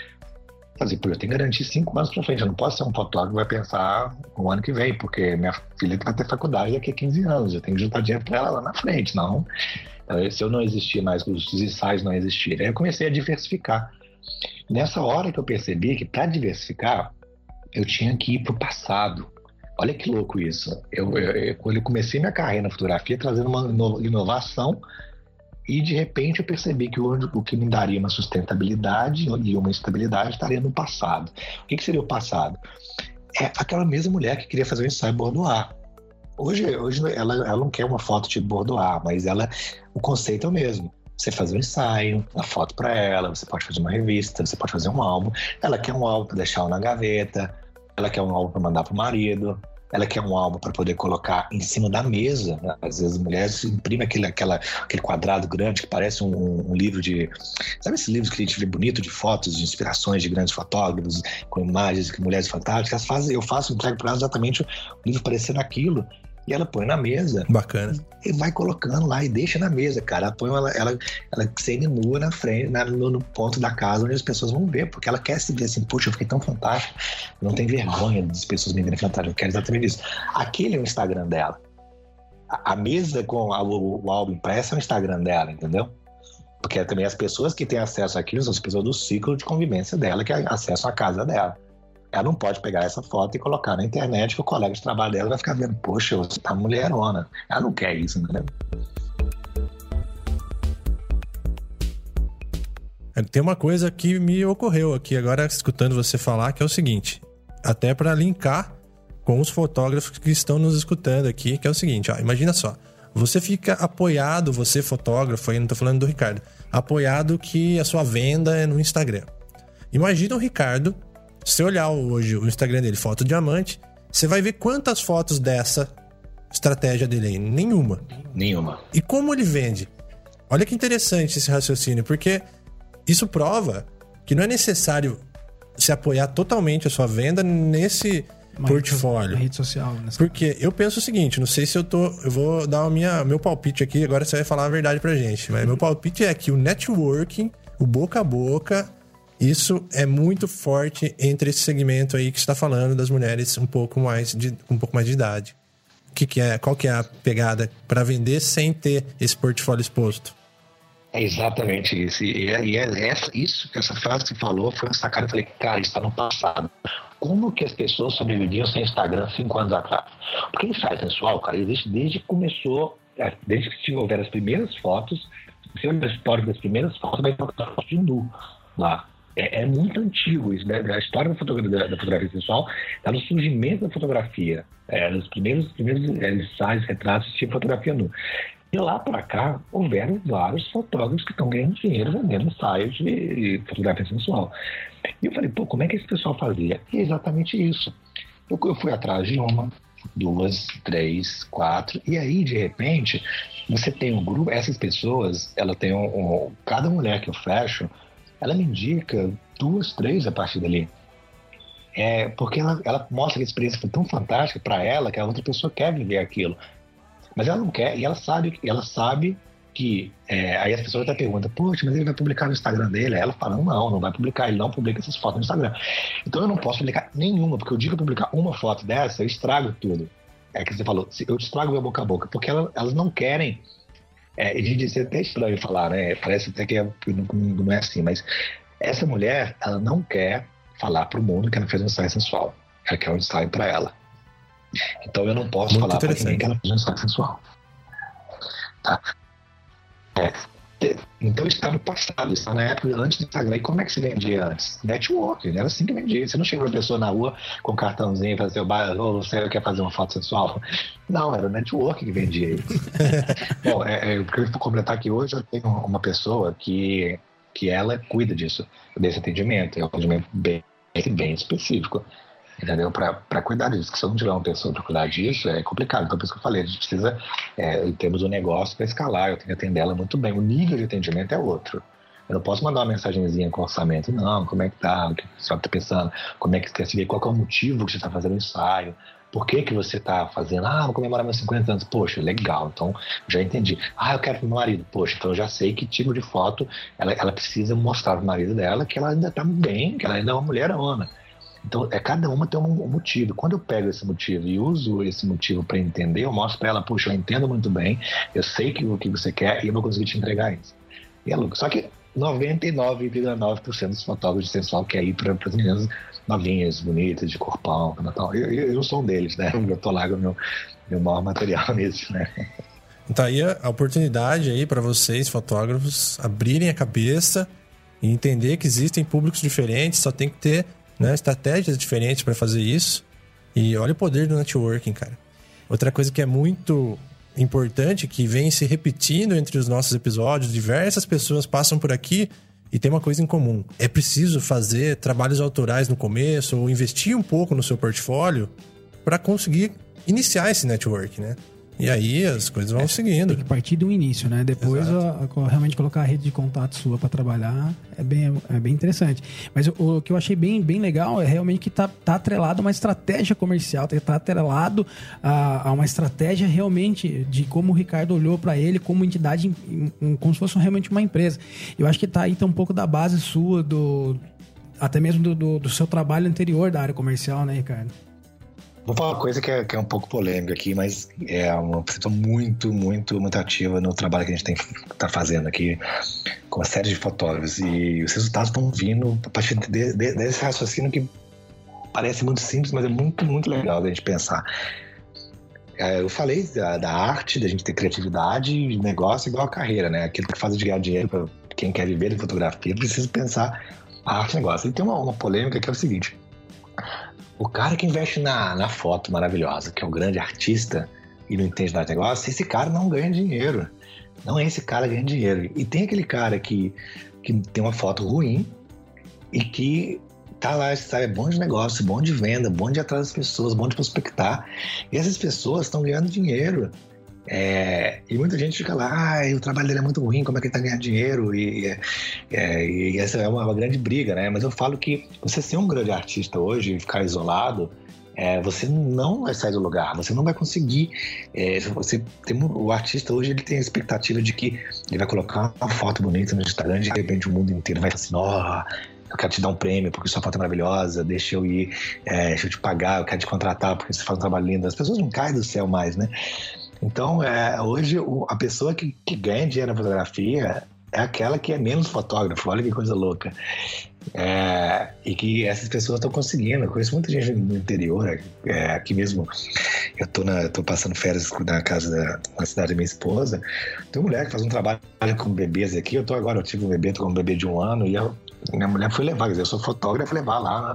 fazer, pô, eu tenho que garantir cinco anos para frente. Eu não posso ser um fotógrafo que vai pensar o ano que vem, porque minha filha vai ter faculdade daqui a 15 anos. Eu tenho que juntar dinheiro para ela lá na frente, não eh, se eu não existir mais, os ensaios não existirem. Aí eu comecei a diversificar. Nessa hora que eu percebi que para diversificar, eu tinha que ir para o passado. Olha que louco isso. Eu, eu, quando eu comecei minha carreira na fotografia, trazendo uma inovação, e de repente eu percebi que o, que me daria uma sustentabilidade e uma estabilidade estaria no passado. O que, que seria o passado? É aquela mesma mulher que queria fazer um ensaio bordoar. Hoje, hoje ela, ela não quer uma foto de bordoar, mas ela, o conceito é o mesmo. Você faz um ensaio, uma foto para ela, você pode fazer uma revista, você pode fazer um álbum. Ela quer um álbum para deixar na gaveta, ela quer um álbum para mandar pro marido, ela quer um álbum para poder colocar em cima da mesa. Né? Às vezes as mulheres imprimem aquele, aquela, aquele quadrado grande que parece um, um, livro de. Sabe esses livros que a gente vê bonito de fotos, de inspirações de grandes fotógrafos, com imagens de mulheres fantásticas? Fazem, eu faço, entrego para elas exatamente o livro parecendo aquilo e ela põe na mesa. Bacana. E vai colocando lá e deixa na mesa, cara. Ela põe ela, ela, ela semi-nua na frente, na, no, no, ponto da casa onde as pessoas vão ver, porque ela quer se ver assim, puxa, eu fiquei tão fantástico. Não tem vergonha das pessoas me verem fantástico. Eu quero exatamente isso. Aquele é o Instagram dela. A, a mesa com a, o, o álbum impresso é o Instagram dela, entendeu? Porque também as pessoas que têm acesso àquilo são as pessoas do ciclo de convivência dela, que é acesso à casa dela. Ela não pode pegar essa foto e colocar na internet que o colega de trabalho dela vai ficar vendo, poxa, você tá mulherona. Ela não quer isso, né? Tem uma coisa que me ocorreu aqui agora, escutando você falar, que é o seguinte: até para linkar com os fotógrafos que estão nos escutando aqui, que é o seguinte: ó, imagina só, você fica apoiado, você fotógrafo, aí não tô falando do Ricardo, apoiado que a sua venda é no Instagram. Imagina o Ricardo, se olhar hoje o Instagram dele, foto diamante, você vai ver quantas fotos dessa estratégia dele aí. Nenhuma. Nenhuma. E como ele vende? Olha que interessante esse raciocínio, porque isso prova que não é necessário se apoiar totalmente a sua venda nesse Uma portfólio. Rede social. Nessa porque eu penso o seguinte, não sei se eu tô, eu vou dar o minha, meu palpite aqui, agora você vai falar a verdade pra gente, mas meu palpite é que o networking, o boca a boca, isso é muito forte entre esse segmento aí que está falando das mulheres um pouco mais de um pouco mais de idade que, que é, qual que é a pegada para vender sem ter esse portfólio exposto? É exatamente isso. E é, e é essa, isso que essa frase que falou foi sacada. Eu falei, cara, está no passado. Como que as pessoas sobreviviam sem Instagram cinco anos atrás? Porque o site sensual, cara, existe desde que começou, é, desde que houver as primeiras fotos, se olhar a história das primeiras fotos, vai ter foto de nu lá. É, é, muito antigo isso, né? A história da fotografia, da, fotografia sensual está no surgimento da fotografia. É, nos primeiros, primeiros é, ensaios, retratos de fotografia nu. E lá para cá, houveram vários fotógrafos que estão ganhando dinheiro vendendo ensaios de fotografia sensual. E eu falei, pô, como é que esse pessoal fazia? E é exatamente isso. Eu, eu fui atrás de uma, duas, três, quatro, e aí, de repente, você tem um grupo, essas pessoas, ela tem um, um cada mulher que eu fecho, ela me indica duas, três a partir dali. É, porque ela, ela mostra que a experiência foi tão fantástica para ela que a outra pessoa quer viver aquilo. Mas ela não quer, e ela sabe, ela sabe que. É, aí as pessoas até perguntam, poxa, mas ele vai publicar no Instagram dele? Ela fala, não, não vai publicar, ele não publica essas fotos no Instagram. Então eu não posso publicar nenhuma, porque o dia que eu publicar uma foto dessa, eu estrago tudo. É que você falou, eu estrago meu boca a boca, porque ela, elas não querem é, e de ser até estranho falar, né? Parece até que é, não, não é assim, mas essa mulher, ela não quer falar para o mundo que ela fez um ensaio sensual. Ela quer um ensaio para ela. Então eu não posso Muito falar para ninguém que ela fez um ensaio sensual. Tá? É, então está no passado, está na época antes do Instagram. E como é que se vendia antes? Network, era assim que vendia. Você não chegou uma pessoa na rua com um cartãozinho e fazer o oh, você quer fazer uma foto sensual? Não, era o network que vendia isso. Bom, é, é, eu queria completar que hoje eu tenho uma pessoa que, que ela cuida disso, desse atendimento. É um atendimento bem, bem específico entendeu? Para cuidar disso. Que se eu não tiver uma pessoa para cuidar disso, é complicado. Então, por isso que eu falei, a gente precisa, é, temos um negócio para escalar, eu tenho que atender ela muito bem. O nível de atendimento é outro. Eu não posso mandar uma mensagenzinha com orçamento, não, como é que tá, o que você está pensando, como é que você quer qual é o motivo que você está fazendo o ensaio, por que, que você está fazendo? Ah, vou comemorar meus 50 anos. Poxa, legal. Então, já entendi. Ah, eu quero pro meu marido. Poxa, então eu já sei que tipo de foto ela, ela precisa mostrar pro marido dela que ela ainda está bem, que ela ainda é uma mulher ama. Então, é cada uma tem um motivo. Quando eu pego esse motivo e uso esse motivo para entender, eu mostro para ela, puxa, eu entendo muito bem, eu sei que, o que você quer e eu vou conseguir te entregar isso. E é louco. Só que 99,9% dos fotógrafos de sensual quer ir para as meninas novinhas, bonitas, de corpão, tal. Eu, eu, eu, sou um deles, né? Eu tô lá com o meu, meu maior material nisso, né? Então aí a oportunidade aí para vocês, fotógrafos, abrirem a cabeça e entender que existem públicos diferentes, só tem que ter né? Estratégias diferentes para fazer isso. E olha o poder do networking, cara. Outra coisa que é muito importante, que vem se repetindo entre os nossos episódios, diversas pessoas passam por aqui e tem uma coisa em comum. É preciso fazer trabalhos autorais no começo ou investir um pouco no seu portfólio para conseguir iniciar esse network, né? E aí as coisas vão é, seguindo. Tem que partir do início, né? Depois a, a, realmente colocar a rede de contato sua para trabalhar é bem, é bem interessante. Mas o, o, que eu achei bem, bem legal é realmente que tá, tá atrelado a uma estratégia comercial, tá atrelado a, a uma estratégia realmente de como o Ricardo olhou para ele como entidade, como se fosse realmente uma empresa. Eu acho que tá aí tá um pouco da base sua, do até mesmo do, do, do seu trabalho anterior da área comercial, né, Ricardo? Vou falar uma coisa que é, que é um pouco polêmica aqui, mas é uma pessoa muito, muito, muito ativa no trabalho que a gente tem tá fazendo aqui com uma série de fotógrafos. E os resultados estão vindo a partir de, de, desse raciocínio que parece muito simples, mas é muito, muito legal da gente pensar. É, eu falei da, da, arte, da gente ter criatividade negócio igual a carreira, né? Aquilo que faz de ganhar dinheiro para quem quer viver de fotografia, precisa pensar a arte negócio. E tem uma, uma polêmica que é o seguinte: o cara que investe na, na foto maravilhosa, que é o grande artista, e não entende nada de negócio, esse cara não ganha dinheiro. Não é esse cara que ganha dinheiro. E tem aquele cara que, que tem uma foto ruim e que tá lá, sabe, é bom de negócio, bom de venda, bom de atrás das pessoas, bom de prospectar. E essas pessoas estão ganhando dinheiro. É, e muita gente fica lá, ah, o trabalho dele é muito ruim, como é que ele tá ganhando dinheiro? E, é, e essa é uma, uma, grande briga, né? Mas eu falo que você ser um grande artista hoje e ficar isolado, é, você não vai sair do lugar, você não vai conseguir. É, você tem, o artista hoje ele tem a expectativa de que ele vai colocar uma foto bonita no Instagram e de repente o mundo inteiro vai falar assim: ó, oh, eu quero te dar um prêmio porque sua foto é maravilhosa, deixa eu ir, é, deixa eu te pagar, eu quero te contratar porque você faz um trabalho lindo. As pessoas não caem do céu mais, né? Então, é, hoje, o, a pessoa que, que ganha dinheiro na fotografia é aquela que é menos fotógrafo. Olha que coisa louca. É, e que essas pessoas estão conseguindo. Eu conheço muita gente no interior, é, aqui mesmo. Eu tô, na, tô passando férias na casa da na cidade da minha esposa. Tem uma mulher que faz um trabalho com bebês aqui. Eu tô agora, eu tive um bebê, tô com um bebê de um ano, e eu, minha mulher foi levar, quer dizer, eu sou fotógrafo, levar lá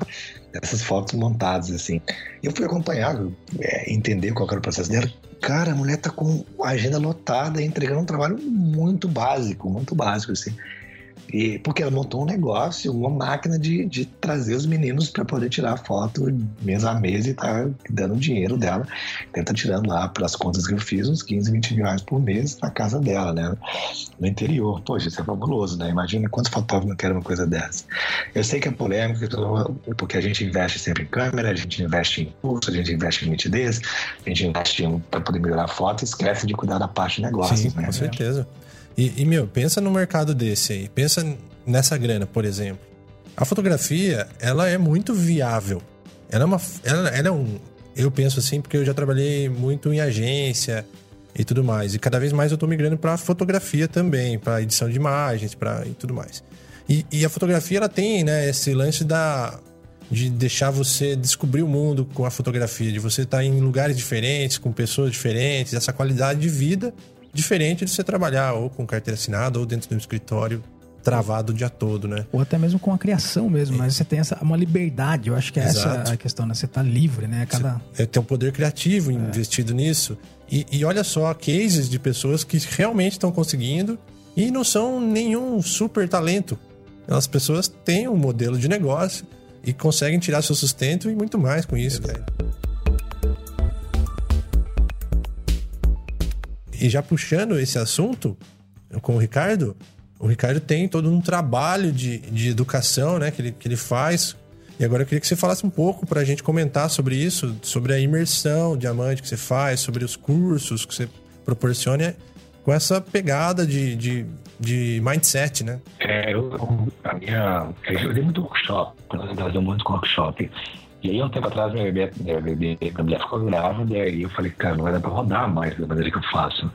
essas fotos montadas, assim. Eu fui acompanhar, é, entender qual era o processo dela. Cara, a mulher tá com a agenda lotada, entregando um trabalho muito básico, muito básico, assim. E, porque ela montou um negócio, uma máquina de, de trazer os meninos para poder tirar foto mês a mês e tá dando o dinheiro dela. Tenta tirando lá, pelas contas que eu fiz, uns 15, 20 mil reais por mês na casa dela, né? No interior. Poxa, isso é fabuloso, né? Imagina quantos fotógrafos não querem uma coisa dessa. Eu sei que é polêmico, porque a gente investe sempre em câmera, a gente investe em curso, a gente investe em nitidez, a gente investe para poder melhorar a foto e esquece de cuidar da parte de negócios, Sim, né? Com certeza. E, e, meu, pensa num mercado desse aí. Pensa nessa grana, por exemplo. A fotografia, ela é muito viável. Ela é uma. Ela, ela é um. Eu penso assim, porque eu já trabalhei muito em agência e tudo mais. E cada vez mais eu tô migrando para fotografia também, para edição de imagens, para e tudo mais. E, e, a fotografia, ela tem, né, esse lance da de deixar você descobrir o mundo com a fotografia, de você estar tá em lugares diferentes, com pessoas diferentes, essa qualidade de vida Diferente de você trabalhar ou com carteira assinada ou dentro de um escritório travado o dia todo, né? Ou até mesmo com a criação mesmo, mas você tem essa, uma liberdade, eu acho que é Exato. essa a questão, né? Você tá livre, né? Cada... Você tem um poder criativo é. investido nisso. E, e olha só, cases de pessoas que realmente estão conseguindo e não são nenhum super talento. As pessoas têm um modelo de negócio e conseguem tirar seu sustento e muito mais com isso, cara. E já puxando esse assunto com o Ricardo, o Ricardo tem todo um trabalho de, de educação né, que, ele, que ele faz. E agora eu queria que você falasse um pouco para a gente comentar sobre isso, sobre a imersão diamante que você faz, sobre os cursos que você proporciona com essa pegada de, de, de mindset, né? É, eu, a minha, eu dei muito workshop, eu muito workshop. E aí, um tempo atrás, minha bebê, minha, bebê, minha mulher ficou grávida, e aí eu falei, cara, não vai dar pra rodar mais da maneira que eu faço.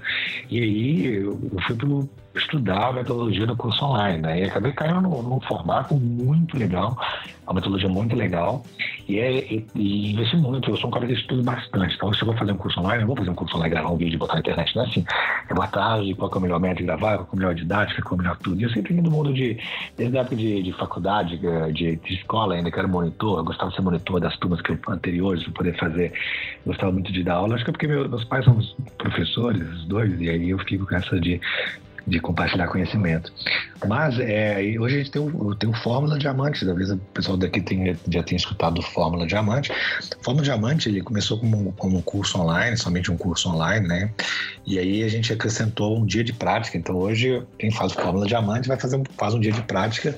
E aí, eu fui pro, estudar a metodologia do curso online, né? E acabei caindo num, num formato muito legal, uma metodologia muito legal, e, é, e, e investi muito. Eu sou um cara que estudo bastante, então se eu vou fazer um curso online, eu vou fazer um curso online, gravar um vídeo botar na internet, não é assim. Eu vou atrás de qual é o melhor método de gravar, qual é a melhor didática, qual é o melhor tudo. E eu sempre vim do mundo de, desde a época de, de faculdade, de, de, escola ainda, que era monitor, eu gostava de ser monitor das turmas que eu, anteriores, para poder fazer, eu gostava muito de dar aula, acho que é porque meu, meus pais são professores, os dois, e aí eu fiquei com essa de de compartilhar conhecimento. Mas é, hoje a gente tem o, tem o Fórmula Diamante, talvez o pessoal daqui tenha, já tenha escutado Fórmula Diamante. Fórmula Diamante ele começou como, como um curso online, somente um curso online, né? E aí a gente acrescentou um dia de prática. Então hoje quem faz Fórmula Diamante vai fazer um, faz um dia de prática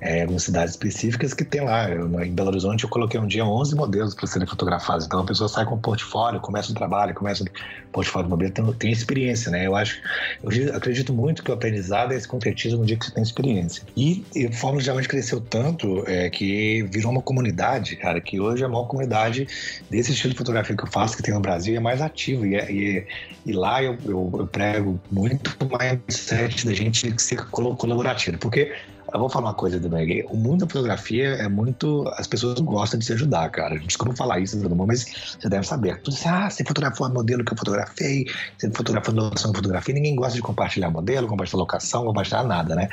é, algumas cidades específicas que tem lá. Eu, em Belo Horizonte eu coloquei um dia 11 modelos para serem fotografados. Então a pessoa sai com um portfólio, começa um trabalho, começa um portfólio de modelo, tem, tem experiência, né? Eu acho, eu acredito muito que o aprendizado é se concretiza no dia que você tem experiência. E, e Fórmula Diamante cresceu tanto é, que virou uma comunidade, cara, que hoje é a maior comunidade desse estilo de fotografia que eu faço, que tem no Brasil, e é mais ativo. E, é, e, e lá eu, eu, eu prego muito mais mindset da gente ser colaborativo. Porque eu vou falar uma coisa também. O mundo da fotografia é muito. As pessoas gostam de se ajudar, cara. Desculpa falar isso mundo, mas você deve saber. Tudo assim, ah, você fotografou a modelo que eu fotografei, você fotografou locação que eu fotografei. Ninguém gosta de compartilhar modelo, compartilhar locação, compartilhar nada, né?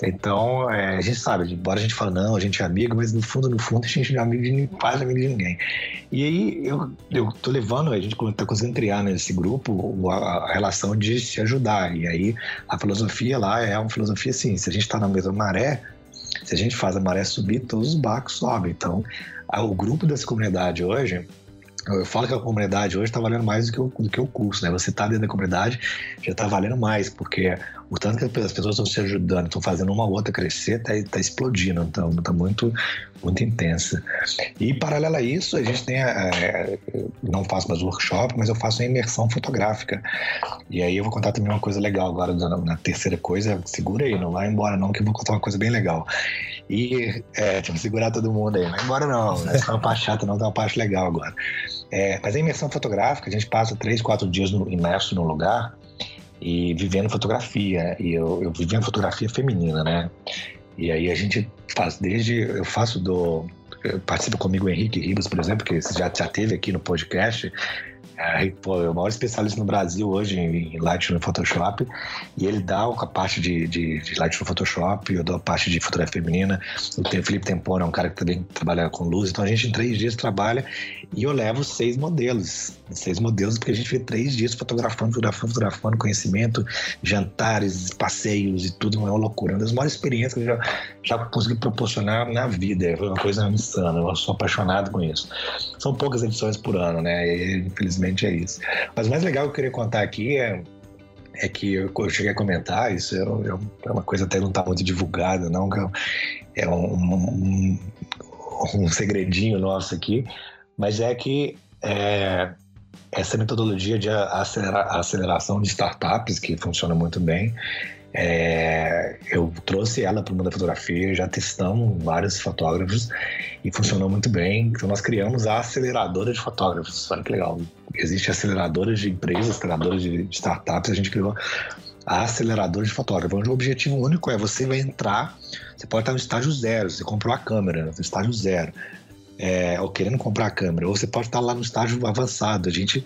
Então, é, a gente sabe, embora a gente fale, não, a gente é amigo, mas no fundo, no fundo, a gente não é amigo de quase amigo de ninguém. E aí, eu, eu tô levando, a gente tá conseguindo criar nesse grupo a, a relação de se ajudar. E aí, a filosofia lá é uma filosofia assim: se a gente tá na mesma maré, se a gente faz a maré subir, todos os barcos sobem. Então, o grupo dessa comunidade hoje, eu falo que a comunidade hoje está valendo mais do que, o, do que o curso, né? Você está dentro da comunidade, já está valendo mais, porque o tanto que as pessoas estão se ajudando, estão fazendo uma outra crescer, está tá explodindo, então está muito, muito intensa. E paralelo a isso, a gente tem, é, não faço mais workshop, mas eu faço a imersão fotográfica. E aí eu vou contar também uma coisa legal agora, na terceira coisa, segura aí, não vai embora não, que eu vou contar uma coisa bem legal. E, é, que segurar todo mundo aí, não vai embora não, não é uma parte chata não, tem uma parte legal agora. É, mas a imersão fotográfica, a gente passa três, quatro dias no, imerso num lugar, e vivendo fotografia. E eu, eu vivendo fotografia feminina, né? E aí a gente faz desde. Eu faço do. Participa comigo o Henrique Ribas, por exemplo, que já, já teve aqui no podcast. É, pô, é o maior especialista no Brasil hoje em, em Lightroom e Photoshop. E ele dá a parte de, de, de Lightroom Photoshop, eu dou a parte de fotografia feminina. O Felipe Tempora é um cara que também trabalha com luz. Então a gente em três dias trabalha e eu levo seis modelos. Seis modelos, porque a gente vê três dias fotografando, fotografando, fotografando, conhecimento, jantares, passeios e tudo. É uma loucura. Uma das maiores experiências que eu já, já consegui proporcionar na vida. Foi uma coisa insana. Eu sou apaixonado com isso. São poucas edições por ano, né? E, infelizmente é isso. Mas o mais legal que eu queria contar aqui é, é que eu, eu cheguei a comentar, isso é, é, é uma coisa até não está muito divulgada, não, é um, um, um, segredinho nosso aqui, mas é que é, essa metodologia de acelera, aceleração de startups, que funciona muito bem, é, eu trouxe ela para o mundo da fotografia, já testamos vários fotógrafos e funcionou muito bem. Então nós criamos a aceleradora de fotógrafos. Olha que legal. Existe aceleradoras de empresas, aceleradoras de startups, a gente criou a aceleradora de fotógrafos, onde o objetivo único é você vai entrar, você pode estar no estágio zero, você comprou a câmera, no estágio zero, é, ou querendo comprar a câmera, ou você pode estar lá no estágio avançado. A gente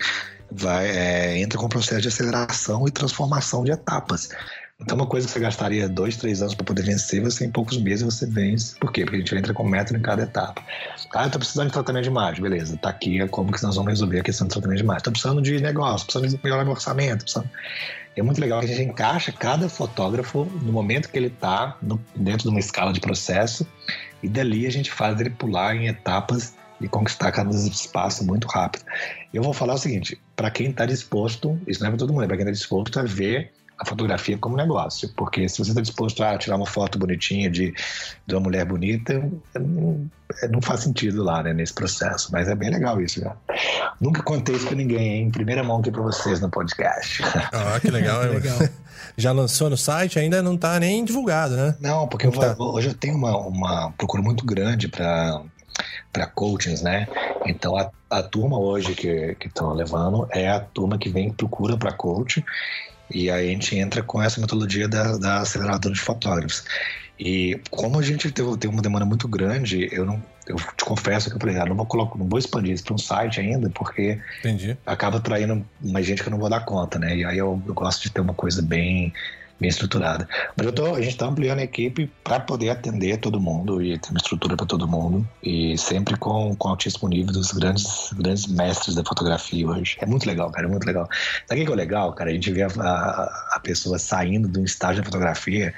vai é, entra com o processo de aceleração e transformação de etapas. Então, uma coisa que você gastaria dois, três anos para poder vencer, você em poucos meses você vence. Por quê? Porque a gente entra com método em cada etapa. Ah, eu tô precisando de tratamento de imagem. Beleza, tá aqui é como que nós vamos resolver a questão do tratamento de imagem. Tô precisando de negócio, precisando de melhorar meu orçamento. Precisando... É muito legal que a gente encaixa cada fotógrafo no momento que ele está dentro de uma escala de processo e dali a gente faz ele pular em etapas e conquistar cada espaço muito rápido. Eu vou falar o seguinte: para quem está disposto, isso não é para todo mundo, é para quem está disposto a ver a fotografia como negócio. Porque se você está disposto a tirar uma foto bonitinha de, de uma mulher bonita, não, não faz sentido lá, né, nesse processo. Mas é bem legal isso, já. Nunca contei isso pra ninguém, hein? Primeira mão aqui pra vocês no podcast. Ah, que legal, legal. Já lançou no site, ainda não tá nem divulgado, né? Não, porque eu tá? hoje eu tenho uma, uma procura muito grande para para coachings, né? Então a, a turma hoje que estão levando é a turma que vem procura para coach e aí a gente entra com essa metodologia da, da aceleradora de fotógrafos. E como a gente teve, teve uma demanda muito grande, eu não eu te confesso que eu falei, ah, não vou colocar, não vou expandir isso para um site ainda, porque Entendi. acaba atraindo mais gente que eu não vou dar conta, né? E aí eu, eu gosto de ter uma coisa bem bem estruturada. Mas eu tô, a gente está ampliando a equipe para poder atender todo mundo e ter uma estrutura para todo mundo e sempre com, com altíssimo nível dos grandes, grandes mestres da fotografia hoje. É muito legal, cara, é muito legal. Sabe o que é legal, cara? A gente vê a, a, a pessoa saindo de um estágio de fotografia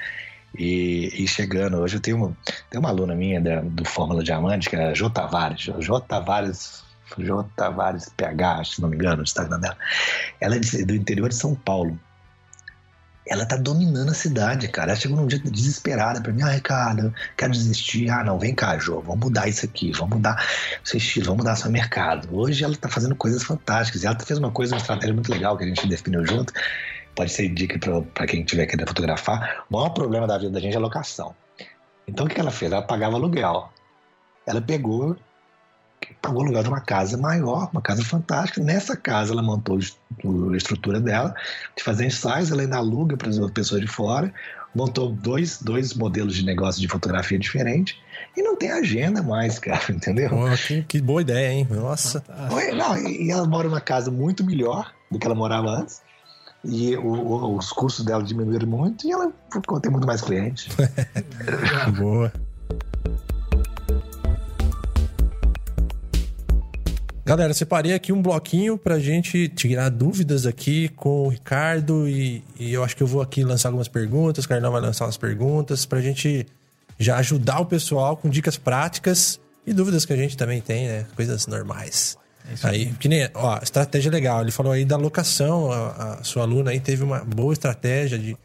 e, e, chegando. Hoje eu tenho uma, tenho uma aluna minha da, do Fórmula Diamante, que é a J Tavares. J Tavares J. Tavares PH, se não me engano, o Instagram dela. Ela é do interior de São Paulo ela tá dominando a cidade, cara. Ela chegou num dia desesperada pra mim, ah, Ricardo, quero desistir. Ah, não, vem cá, Jô, vamos mudar isso aqui, vamos mudar seu estilo, vamos mudar seu mercado. Hoje ela tá fazendo coisas fantásticas. Ela fez uma coisa, uma estratégia muito legal que a gente definiu junto. Pode ser dica para quem tiver querendo fotografar. O maior problema da vida da gente é a locação. Então o que ela fez? Ela pagava aluguel. Ela pegou pagou o lugar de uma casa maior, uma casa fantástica. Nessa casa ela montou a estrutura dela de fazer ensaios, ela ainda aluga para as pessoas de fora, montou dois, dois modelos de negócio de fotografia diferente e não tem agenda mais, cara, entendeu? Oh, que, que, boa ideia, hein? Nossa. Não, e ela mora numa casa muito melhor do que ela morava antes. E o, o, os custos dela diminuíram muito e ela ficou ter muito mais clientes. boa. Galera, separei aqui um bloquinho pra gente tirar dúvidas aqui com o Ricardo e, e eu acho que eu vou aqui lançar algumas perguntas, o Carlão vai lançar umas perguntas pra gente já ajudar o pessoal com dicas práticas e dúvidas que a gente também tem, né? Coisas normais. É aí, que nem, ó, estratégia legal. Ele falou aí da locação, a, a sua aluna aí teve uma boa estratégia de,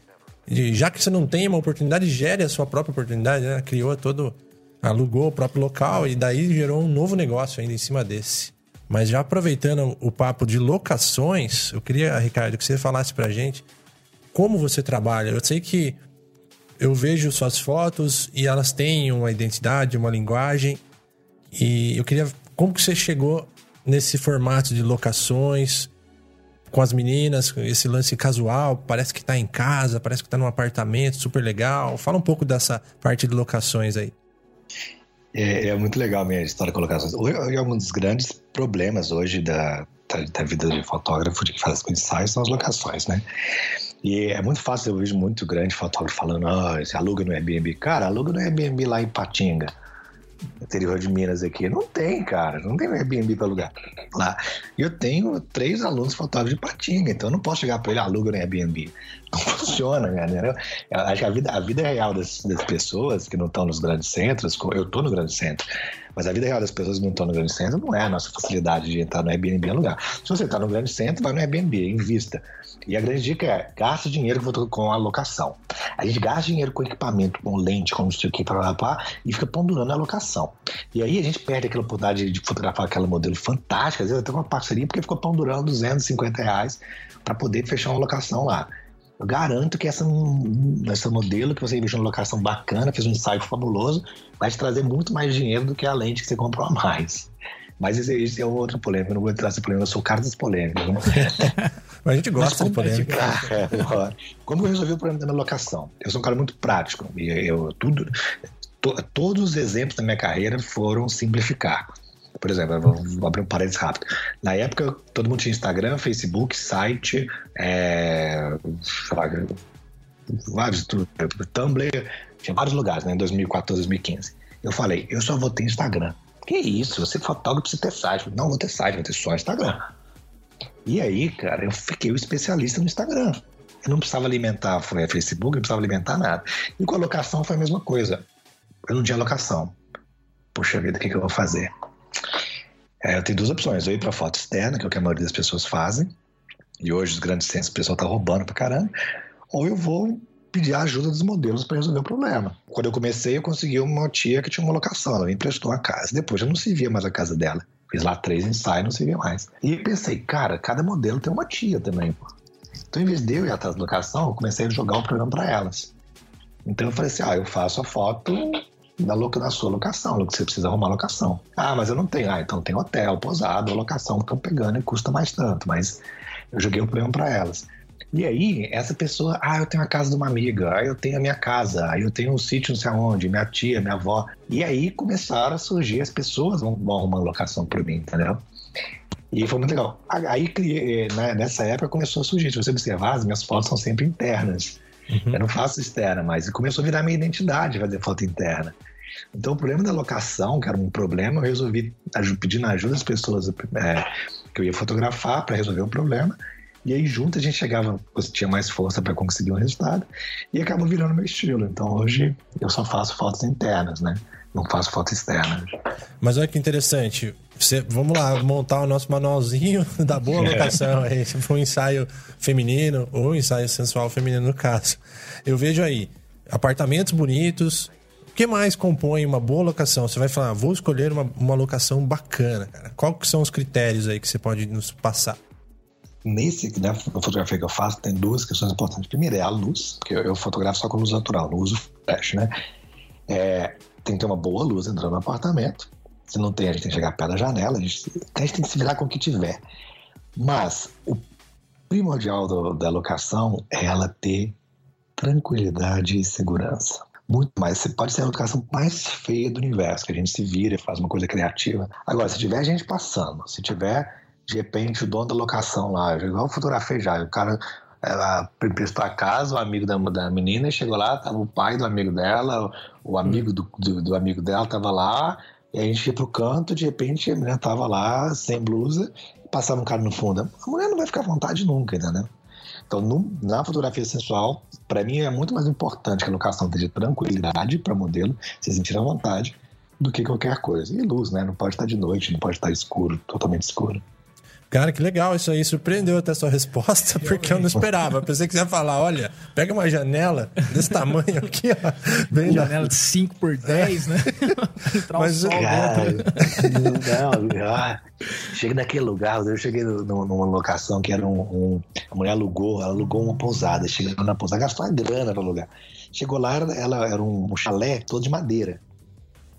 de, já que você não tem uma oportunidade, gere a sua própria oportunidade, né? Criou todo, alugou o próprio local e daí gerou um novo negócio ainda em cima desse. Mas já aproveitando o papo de locações, eu queria, Ricardo, que você falasse pra gente como você trabalha. Eu sei que eu vejo suas fotos e elas têm uma identidade, uma linguagem. E eu queria como que você chegou nesse formato de locações com as meninas, esse lance casual, parece que tá em casa, parece que tá num apartamento super legal. Fala um pouco dessa parte de locações aí. É, é, muito legal a minha história de colocações. É um dos grandes problemas hoje da, da, da vida de fotógrafo de que faz ensaios são as locações, né? E é muito fácil, eu vejo muito grande fotógrafo falando, ah, oh, aluga no Airbnb. Cara, aluga no Airbnb lá em Patinga interior de Minas aqui. Não tem, cara. Não tem Airbnb para alugar lá. E eu tenho três alunos fotógrafos de Patinga, então eu não posso chegar para ele aluga no Airbnb. Não funciona, galera. Eu acho que a vida, a vida real das, das pessoas que não estão nos grandes centros, eu estou no grande centro, mas a vida real das pessoas que não estão no grande centro não é a nossa facilidade de entrar no Airbnb alugar. Se você está no grande centro, vai no Airbnb, invista. E a grande dica é, gasta dinheiro com a locação. A gente gasta dinheiro com equipamento, com lente, com não sei o que, para lá, e fica pendurando a locação. E aí a gente perde aquela oportunidade de fotografar aquele modelo fantástico, às vezes até uma parceria, porque ficou pendurando 250 reais para poder fechar uma locação lá. Eu garanto que essa, essa modelo que você investiu numa locação bacana, fez um ensaio fabuloso, vai te trazer muito mais dinheiro do que a lente que você comprou a mais. Mas esse, esse é outro polêmico, eu não vou entrar nessa polêmica, eu sou o cara das polêmicas. Né? Mas a gente gosta de polêmica. É, como eu resolvi o problema da minha locação? Eu sou um cara muito prático, e eu tudo. To, todos os exemplos da minha carreira foram simplificar. Por exemplo, vou abrir um parênteses rápido. Na época, todo mundo tinha Instagram, Facebook, site, é, vários, Tumblr, tinha vários lugares, né, em 2014, 2015. Eu falei, eu só vou ter Instagram. Que isso? Você é fotógrafo precisa ter site. Não vou ter site, vou ter só Instagram. E aí, cara, eu fiquei o especialista no Instagram. Eu não precisava alimentar foi Facebook, não precisava alimentar nada. E com a locação foi a mesma coisa. Eu não tinha locação. Poxa vida, o que, que eu vou fazer? É, eu tenho duas opções. Eu ir para foto externa, que é o que a maioria das pessoas fazem. E hoje os grandes centros o pessoal tá roubando pra caramba. Ou eu vou pedir a ajuda dos modelos para resolver o problema. Quando eu comecei, eu consegui uma tia que tinha uma locação, ela me emprestou a casa. Depois eu não se via mais a casa dela. Fiz lá três ensaios, não se via mais. E pensei, cara, cada modelo tem uma tia também, pô. Então, em vez de eu ir atrás da locação, eu comecei a jogar o programa para elas. Então eu falei assim, ah, eu faço a foto da, loca, da sua locação, que você precisa arrumar locação. Ah, mas eu não tenho. Ah, então tem hotel, pousada, locação que estão pegando e custa mais tanto. Mas eu joguei o problema para elas. E aí, essa pessoa, ah, eu tenho a casa de uma amiga, ah, eu tenho a minha casa, aí eu tenho um sítio não sei aonde, minha tia, minha avó. E aí começaram a surgir, as pessoas vão, vão arrumar locação para mim, entendeu? E foi muito legal. Aí, né, nessa época, começou a surgir. Se você observar, as minhas fotos são sempre internas. Uhum. Eu não faço externa, mas começou a virar minha identidade fazer foto interna. Então, o problema da locação, que era um problema, eu resolvi pedindo ajuda das pessoas é, que eu ia fotografar para resolver o problema. E aí, junto, a gente chegava, tinha mais força para conseguir um resultado e acabou virando meu estilo. Então, hoje, eu só faço fotos internas, né? Não faço foto externa. Mas olha que interessante. Você, vamos lá, montar o nosso manualzinho da boa é. locação. Se for um ensaio feminino ou um ensaio sensual feminino, no caso. Eu vejo aí apartamentos bonitos. O que mais compõe uma boa locação? Você vai falar, ah, vou escolher uma, uma locação bacana, cara. Quais são os critérios aí que você pode nos passar? Nesse, né, na fotografia que eu faço, tem duas questões importantes. Primeiro é a luz, porque eu, eu fotografo só com luz natural, não uso flash, né? É, tem que ter uma boa luz entrando no apartamento. Se não tem, a gente tem que chegar perto da janela, a gente, a gente tem que se virar com o que tiver. Mas o primordial do, da locação é ela ter tranquilidade e segurança. Muito mais. Você pode ser a locação mais feia do universo, que a gente se vira e faz uma coisa criativa. Agora, se tiver gente passando, se tiver, de repente, o dono da locação lá, igual fotografei já, o cara ela emprestou a casa, o amigo da, da menina, chegou lá, tava o pai do amigo dela, o amigo do, do, do amigo dela tava lá, e a gente ia pro canto, de repente a menina tava lá, sem blusa, passava um cara no fundo. A mulher não vai ficar à vontade nunca, entendeu? Então, no, na fotografia sensual, para mim é muito mais importante que a locação tenha tranquilidade para modelo, se sentir à vontade, do que qualquer coisa. E luz, né? Não pode estar de noite, não pode estar escuro, totalmente escuro. Cara, que legal isso aí. Surpreendeu até a sua resposta, porque eu não esperava. Eu pensei que você ia falar: olha, pega uma janela desse tamanho aqui, ó. Bem janela de 5 por 10, né? Entrar Mas, sol cara, não, ah, chega naquele lugar, eu cheguei numa locação que era um, um, A mulher alugou, ela alugou uma pousada. Chegou na pousada, gastou uma grana pra alugar. Chegou lá, ela era um, um chalé todo de madeira.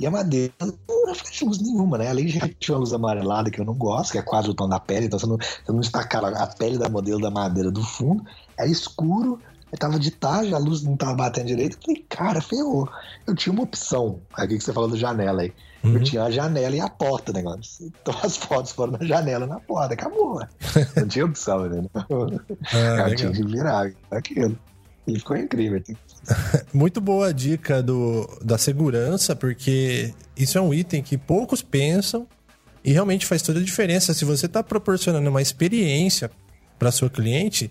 E a madeira não reflete luz nenhuma, né? Além de refletir uma luz amarelada que eu não gosto, que é quase o tom da pele, então você não, você não destacar a pele da modelo da madeira do fundo, era escuro, tava de tarde, a luz não tava batendo direito. Eu falei, cara, ferrou. Eu tinha uma opção. Aqui que você falou da janela aí. Uhum. Eu tinha a janela e a porta, negócio. Então as fotos foram na janela na porta, acabou. Não tinha opção, né? Ah, eu tinha que virar aquilo. E ficou incrível. Muito boa a dica do, da segurança, porque isso é um item que poucos pensam e realmente faz toda a diferença. Se você está proporcionando uma experiência para sua cliente,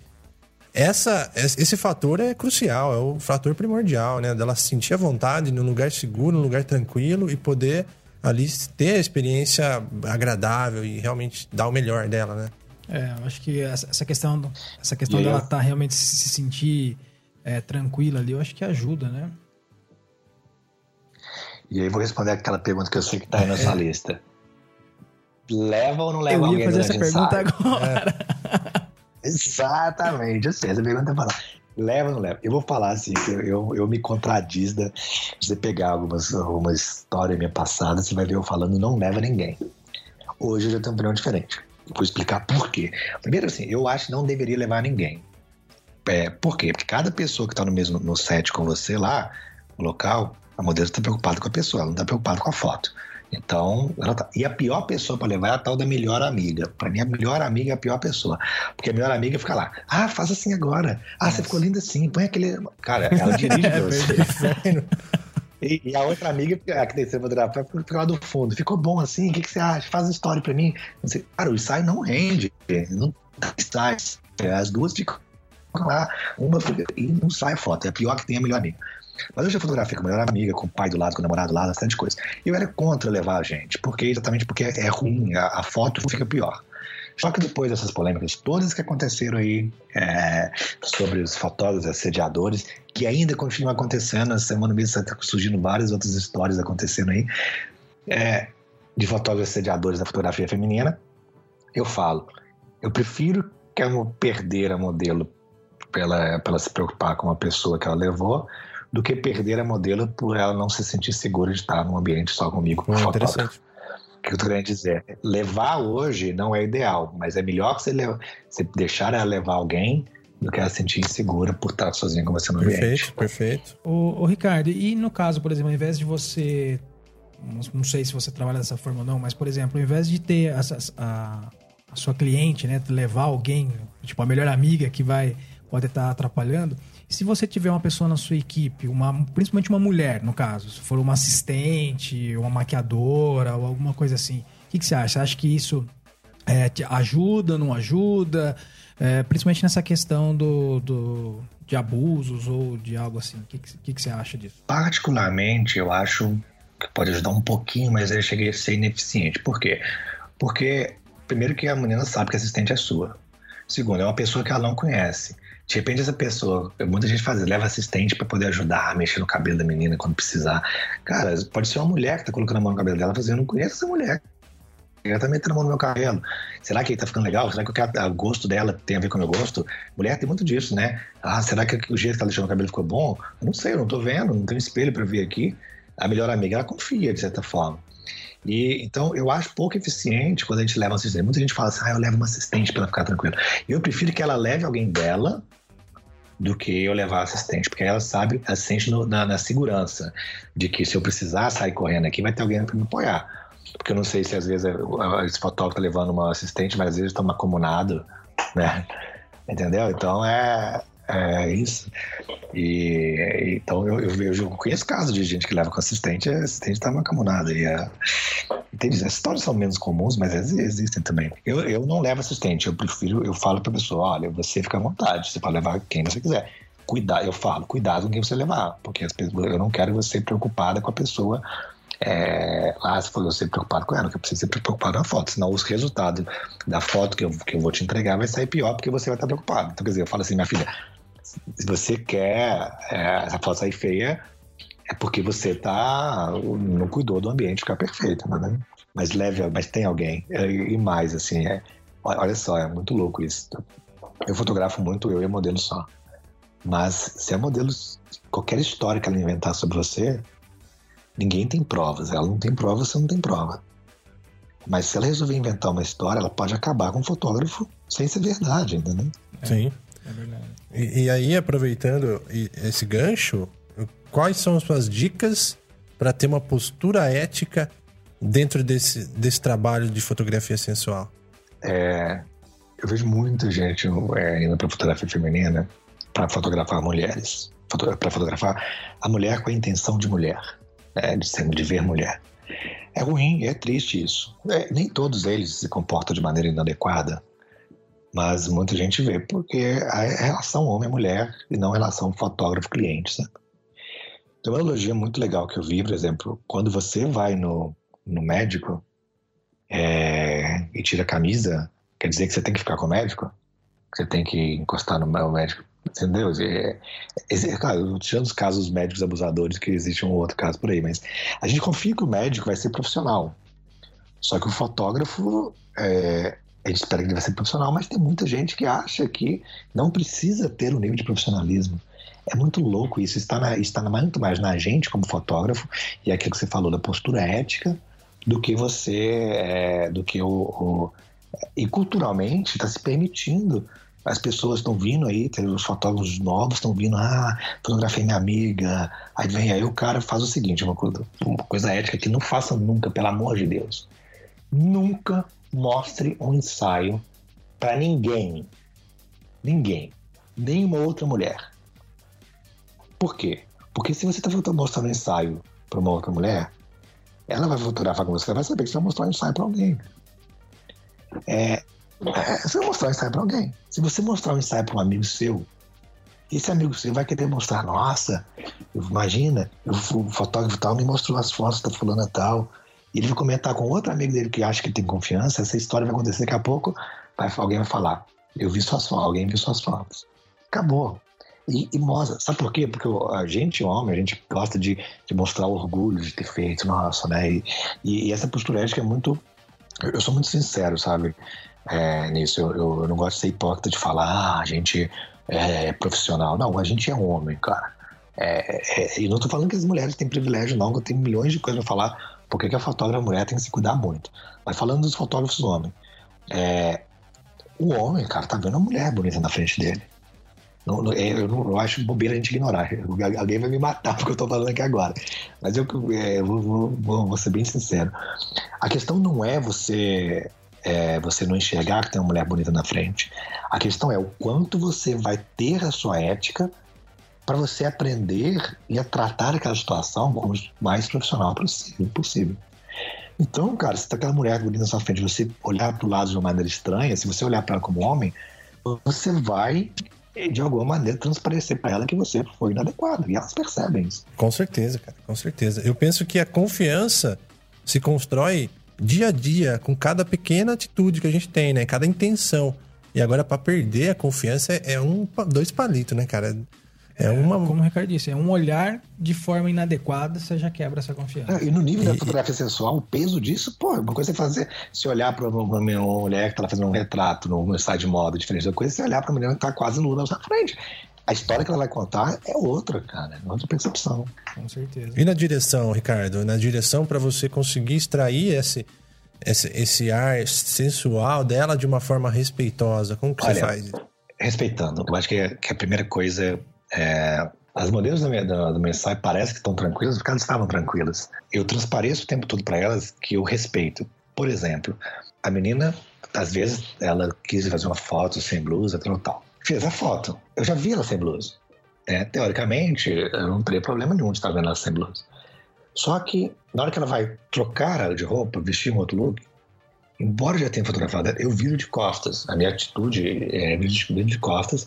essa, esse fator é crucial, é o fator primordial, né? Dela se sentir à vontade, num lugar seguro, num lugar tranquilo e poder ali ter a experiência agradável e realmente dar o melhor dela, né? É, eu acho que essa questão, essa questão dela estar tá realmente se sentir é, tranquila ali, eu acho que ajuda, né? E aí vou responder aquela pergunta que eu sei que tá aí na sua é. lista. Leva ou não leva alguém? Eu ia fazer essa pergunta agora. É. Exatamente, eu sei, essa pergunta é falar. Leva ou não leva? Eu vou falar assim, eu, eu, eu me contradiz da. Você pegar algumas, alguma história minha passada, você vai ver eu falando não leva ninguém. Hoje eu já tenho uma opinião diferente. Vou explicar por quê. Primeiro, assim, eu acho que não deveria levar ninguém. É, por quê? Porque cada pessoa que está no mesmo no set com você lá, no local, a modelo está preocupada com a pessoa, ela não está preocupada com a foto. Então, ela tá... E a pior pessoa para levar é a tal da melhor amiga. Para mim, a melhor amiga é a pior pessoa. Porque a melhor amiga fica lá, ah, faz assim agora. Ah, Nossa. você ficou linda assim, põe aquele. Cara, ela dirige pra você. E, e, a outra amiga, a que tem que fotografar, fica lá do fundo. Ficou bom assim? O que, que você acha? Faz uma história pra mim. Cara, o ensaio não rende. Não ensaio. As duas ficam lá, uma e não sai foto. É pior que tem a melhor amiga. Mas eu já fotografei com a melhor amiga, com o pai do lado, com o namorado do lado, bastante coisa. Eu era contra levar a gente, porque exatamente porque é ruim, a, a foto fica pior. Só que depois dessas polêmicas todas que aconteceram aí é, sobre os fotógrafos assediadores, que ainda continuam acontecendo, na semana mesmo está surgindo várias outras histórias acontecendo aí, é, de fotógrafos assediadores da fotografia feminina, eu falo, eu prefiro que eu perder a modelo pela, pela se preocupar com a pessoa que ela levou, do que perder a modelo por ela não se sentir segura de estar num ambiente só comigo. Hum, interessante. O que eu tô querendo dizer? Levar hoje não é ideal, mas é melhor que você, leva, você deixar ela levar alguém do que ela se sentir insegura por estar sozinha com você no perfeito, ambiente. Perfeito, perfeito. Ô, Ricardo, e no caso, por exemplo, ao invés de você. Não sei se você trabalha dessa forma ou não, mas, por exemplo, ao invés de ter a, a, a sua cliente, né, levar alguém, tipo a melhor amiga que vai pode estar atrapalhando. Se você tiver uma pessoa na sua equipe, uma, principalmente uma mulher, no caso, se for uma assistente, uma maquiadora ou alguma coisa assim, o que, que você acha? Você acha que isso é, ajuda, não ajuda? É, principalmente nessa questão do, do, de abusos ou de algo assim. O que, que, que você acha disso? Particularmente, eu acho que pode ajudar um pouquinho, mas eu cheguei a ser ineficiente. Por quê? Porque, primeiro, que a menina sabe que a assistente é sua. Segundo, é uma pessoa que ela não conhece. De repente, essa pessoa, muita gente faz, leva assistente para poder ajudar mexer no cabelo da menina quando precisar. Cara, pode ser uma mulher que tá colocando a mão no cabelo dela, fazendo, não conheço essa mulher. Ela tá metendo a mão no meu cabelo. Será que tá ficando legal? Será que o gosto dela tem a ver com o meu gosto? Mulher tem muito disso, né? Ah, será que o jeito que ela deixou o cabelo ficou bom? Eu não sei, eu não tô vendo, não tenho espelho para ver aqui. a melhor amiga, ela confia, de certa forma. E, então, eu acho pouco eficiente quando a gente leva um assistente. Muita gente fala assim, ah, eu levo uma assistente para ficar tranquilo. Eu prefiro que ela leve alguém dela do que eu levar assistente, porque ela sabe, assistente no, na, na, segurança de que se eu precisar sair correndo aqui, vai ter alguém para me apoiar. Porque eu não sei se às vezes esse fotógrafo tá levando uma assistente, mas às vezes está macomunado, né? Entendeu? Então é, é isso. E então eu, eu vejo, conheço casos de gente que leva com assistente, e assistente tá macamunada. E a, entende? As histórias são menos comuns, mas existem também. Eu, eu não levo assistente, eu prefiro, eu falo pra pessoa: olha, você fica à vontade, você pode levar quem você quiser. Cuidado, eu falo, cuidado com quem você levar, porque as pessoas, eu não quero você preocupada com a pessoa é, ah, você falou ser preocupado com ela, que eu preciso ser preocupado na foto, senão os resultados da foto que eu, que eu vou te entregar vai sair pior porque você vai estar preocupado. Então, quer dizer, eu falo assim, minha filha, se você quer é, essa foto sair feia, é porque você tá não cuidou do ambiente ficar perfeito, né? Mas leve, mas tem alguém e mais assim, é, olha só, é muito louco isso. Eu fotografo muito eu e modelo só, mas se a modelo qualquer história que ela inventar sobre você, ninguém tem provas. Ela não tem prova, você não tem prova. Mas se ela resolver inventar uma história, ela pode acabar com o fotógrafo sem ser verdade, entendeu? Sim. É verdade. E, e aí, aproveitando esse gancho, quais são as suas dicas para ter uma postura ética dentro desse, desse trabalho de fotografia sensual? É, eu vejo muita gente é, indo para fotografia feminina para fotografar mulheres, para fotografar a mulher com a intenção de mulher, né, de, ser, de ver mulher. É ruim, é triste isso. É, nem todos eles se comportam de maneira inadequada, mas muita gente vê porque é relação homem-mulher e não relação fotógrafo-cliente? Tem uma analogia muito legal que eu vi, por exemplo, quando você vai no, no médico é, e tira a camisa, quer dizer que você tem que ficar com o médico? Você tem que encostar no médico, entendeu? É, é, claro, tirando os casos médicos abusadores, que existe um outro caso por aí, mas a gente confia que o médico vai ser profissional. Só que o fotógrafo, é, a gente espera que ele vai ser profissional, mas tem muita gente que acha que não precisa ter o um nível de profissionalismo. É muito louco isso, está, na, está muito mais na gente como fotógrafo e é aquilo que você falou da postura ética do que você, é, do que o, o e culturalmente está se permitindo as pessoas estão vindo aí, os fotógrafos novos estão vindo, ah, fotografei minha amiga. Aí vem aí o cara faz o seguinte, uma coisa, uma coisa ética que não faça nunca, pelo amor de Deus. Nunca mostre um ensaio para ninguém. Ninguém. Nenhuma outra mulher. Por quê? Porque se você está mostrando um ensaio para uma outra mulher, ela vai fotografar com você, ela vai saber que você vai mostrar um ensaio para alguém. É, é, você vai mostrar um ensaio para alguém. Se você mostrar um ensaio para um amigo seu, esse amigo seu vai querer mostrar, nossa, imagina, o fotógrafo tal me mostrou as fotos da fulana tal, e ele vai comentar com outro amigo dele que acha que tem confiança, essa história vai acontecer daqui a pouco, vai, alguém vai falar, eu vi suas fotos, alguém viu suas fotos. Acabou. E, e, mostra, sabe por quê? Porque a gente, homem, a gente gosta de, de mostrar orgulho de ter feito, nossa, né? E, e, e essa postura ética é muito. Eu sou muito sincero, sabe? É, nisso. Eu, eu, eu, não gosto de ser hipócrita de falar, ah, a gente é profissional. Não, a gente é homem, cara. É, é, e não tô falando que as mulheres têm privilégio, não, eu tenho milhões de coisas pra falar por que a fotógrafa mulher tem que se cuidar muito. Mas falando dos fotógrafos homens, é, o homem, cara, tá vendo a mulher bonita na frente dele. Não, não, é, eu, não, eu acho bobeira a gente ignorar. Alguém vai me matar porque eu tô falando aqui agora. Mas eu, é, vou, vou, vou, vou, ser bem sincero. A questão não é você é, você não enxergar que tem uma mulher bonita na frente. A questão é o quanto você vai ter a sua ética para você aprender e a tratar aquela situação como mais profissional possível. Então, cara, se tá aquela mulher bonita na sua frente, você olhar para o lado de uma maneira estranha, se você olhar para ela como homem, você vai de alguma maneira transparecer para ela que você foi inadequado e elas percebem isso. Com certeza, cara, com certeza. Eu penso que a confiança se constrói dia a dia com cada pequena atitude que a gente tem, né? Cada intenção. E agora para perder a confiança é um dois palitos, né, cara? É uma. Como o Ricardo disse, é um olhar de forma inadequada, você já quebra essa confiança. É, e no nível e, da fotografia sensual, o peso disso, pô, uma coisa é fazer. Se olhar para uma, mulher que tá fazendo um retrato no, site de moda, diferente da coisa, você olhar para uma mulher que tá quase nua na sua frente. a história que ela vai contar é outra, cara, é outra percepção. Com certeza. E na direção, Ricardo? Na direção para você conseguir extrair esse, esse, esse ar sensual dela de uma forma respeitosa, como que Olha, você faz? Respeitando, eu acho que, que a primeira coisa é. As modelos do, meu- do, do meu ensaio parecem que estão tranquilas, porque elas estavam tranquilas. Eu transpareço o tempo todo para elas que eu respeito. Por exemplo, a menina, às vezes, ela quis fazer uma foto sem blusa, tal, tal. Fez a foto. Eu já vi ela sem blusa. É, teoricamente, eu não teria problema nenhum de estar vendo ela sem blusa. Só que, na hora que ela vai trocar de roupa, vestir um outro look, embora já tenha fotografado eu viro de costas. A minha atitude é viro de, costas.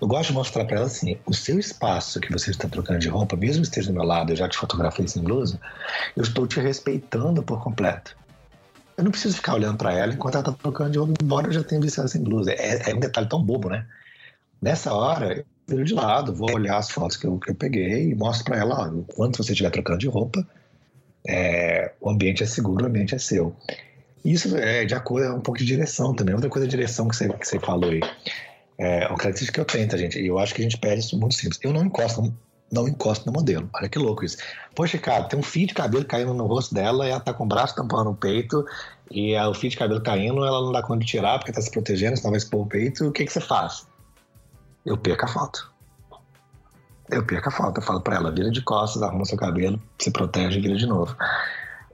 Eu gosto de mostrar para ela assim: o seu espaço que você está trocando de roupa, mesmo que esteja do meu lado, eu já te fotografei sem blusa, eu estou te respeitando por completo. Eu não preciso ficar olhando para ela enquanto ela está trocando de roupa, embora eu já tenha visto ela sem blusa. É, é um detalhe tão bobo, né? Nessa hora, eu viro de lado, vou olhar as fotos que eu, que eu peguei e mostro para ela: enquanto você estiver trocando de roupa, é, o ambiente é seguro, o ambiente é seu. Isso é de acordo, é um pouco de direção também. Outra coisa é direção que você, que você falou aí. É uma característica que eu tenho, tá, gente? E eu acho que a gente pede isso muito simples. Eu não encosto, não encosto no modelo. Olha que louco isso. Poxa, cara, tem um fio de cabelo caindo no rosto dela ela tá com o braço tampando o peito e é, o fio de cabelo caindo, ela não dá conta de tirar porque tá se protegendo, senão vai expor o peito. O que, que você faz? Eu perco a foto. Eu perco a foto. Eu falo pra ela, vira de costas, arruma seu cabelo, se protege e vira de novo.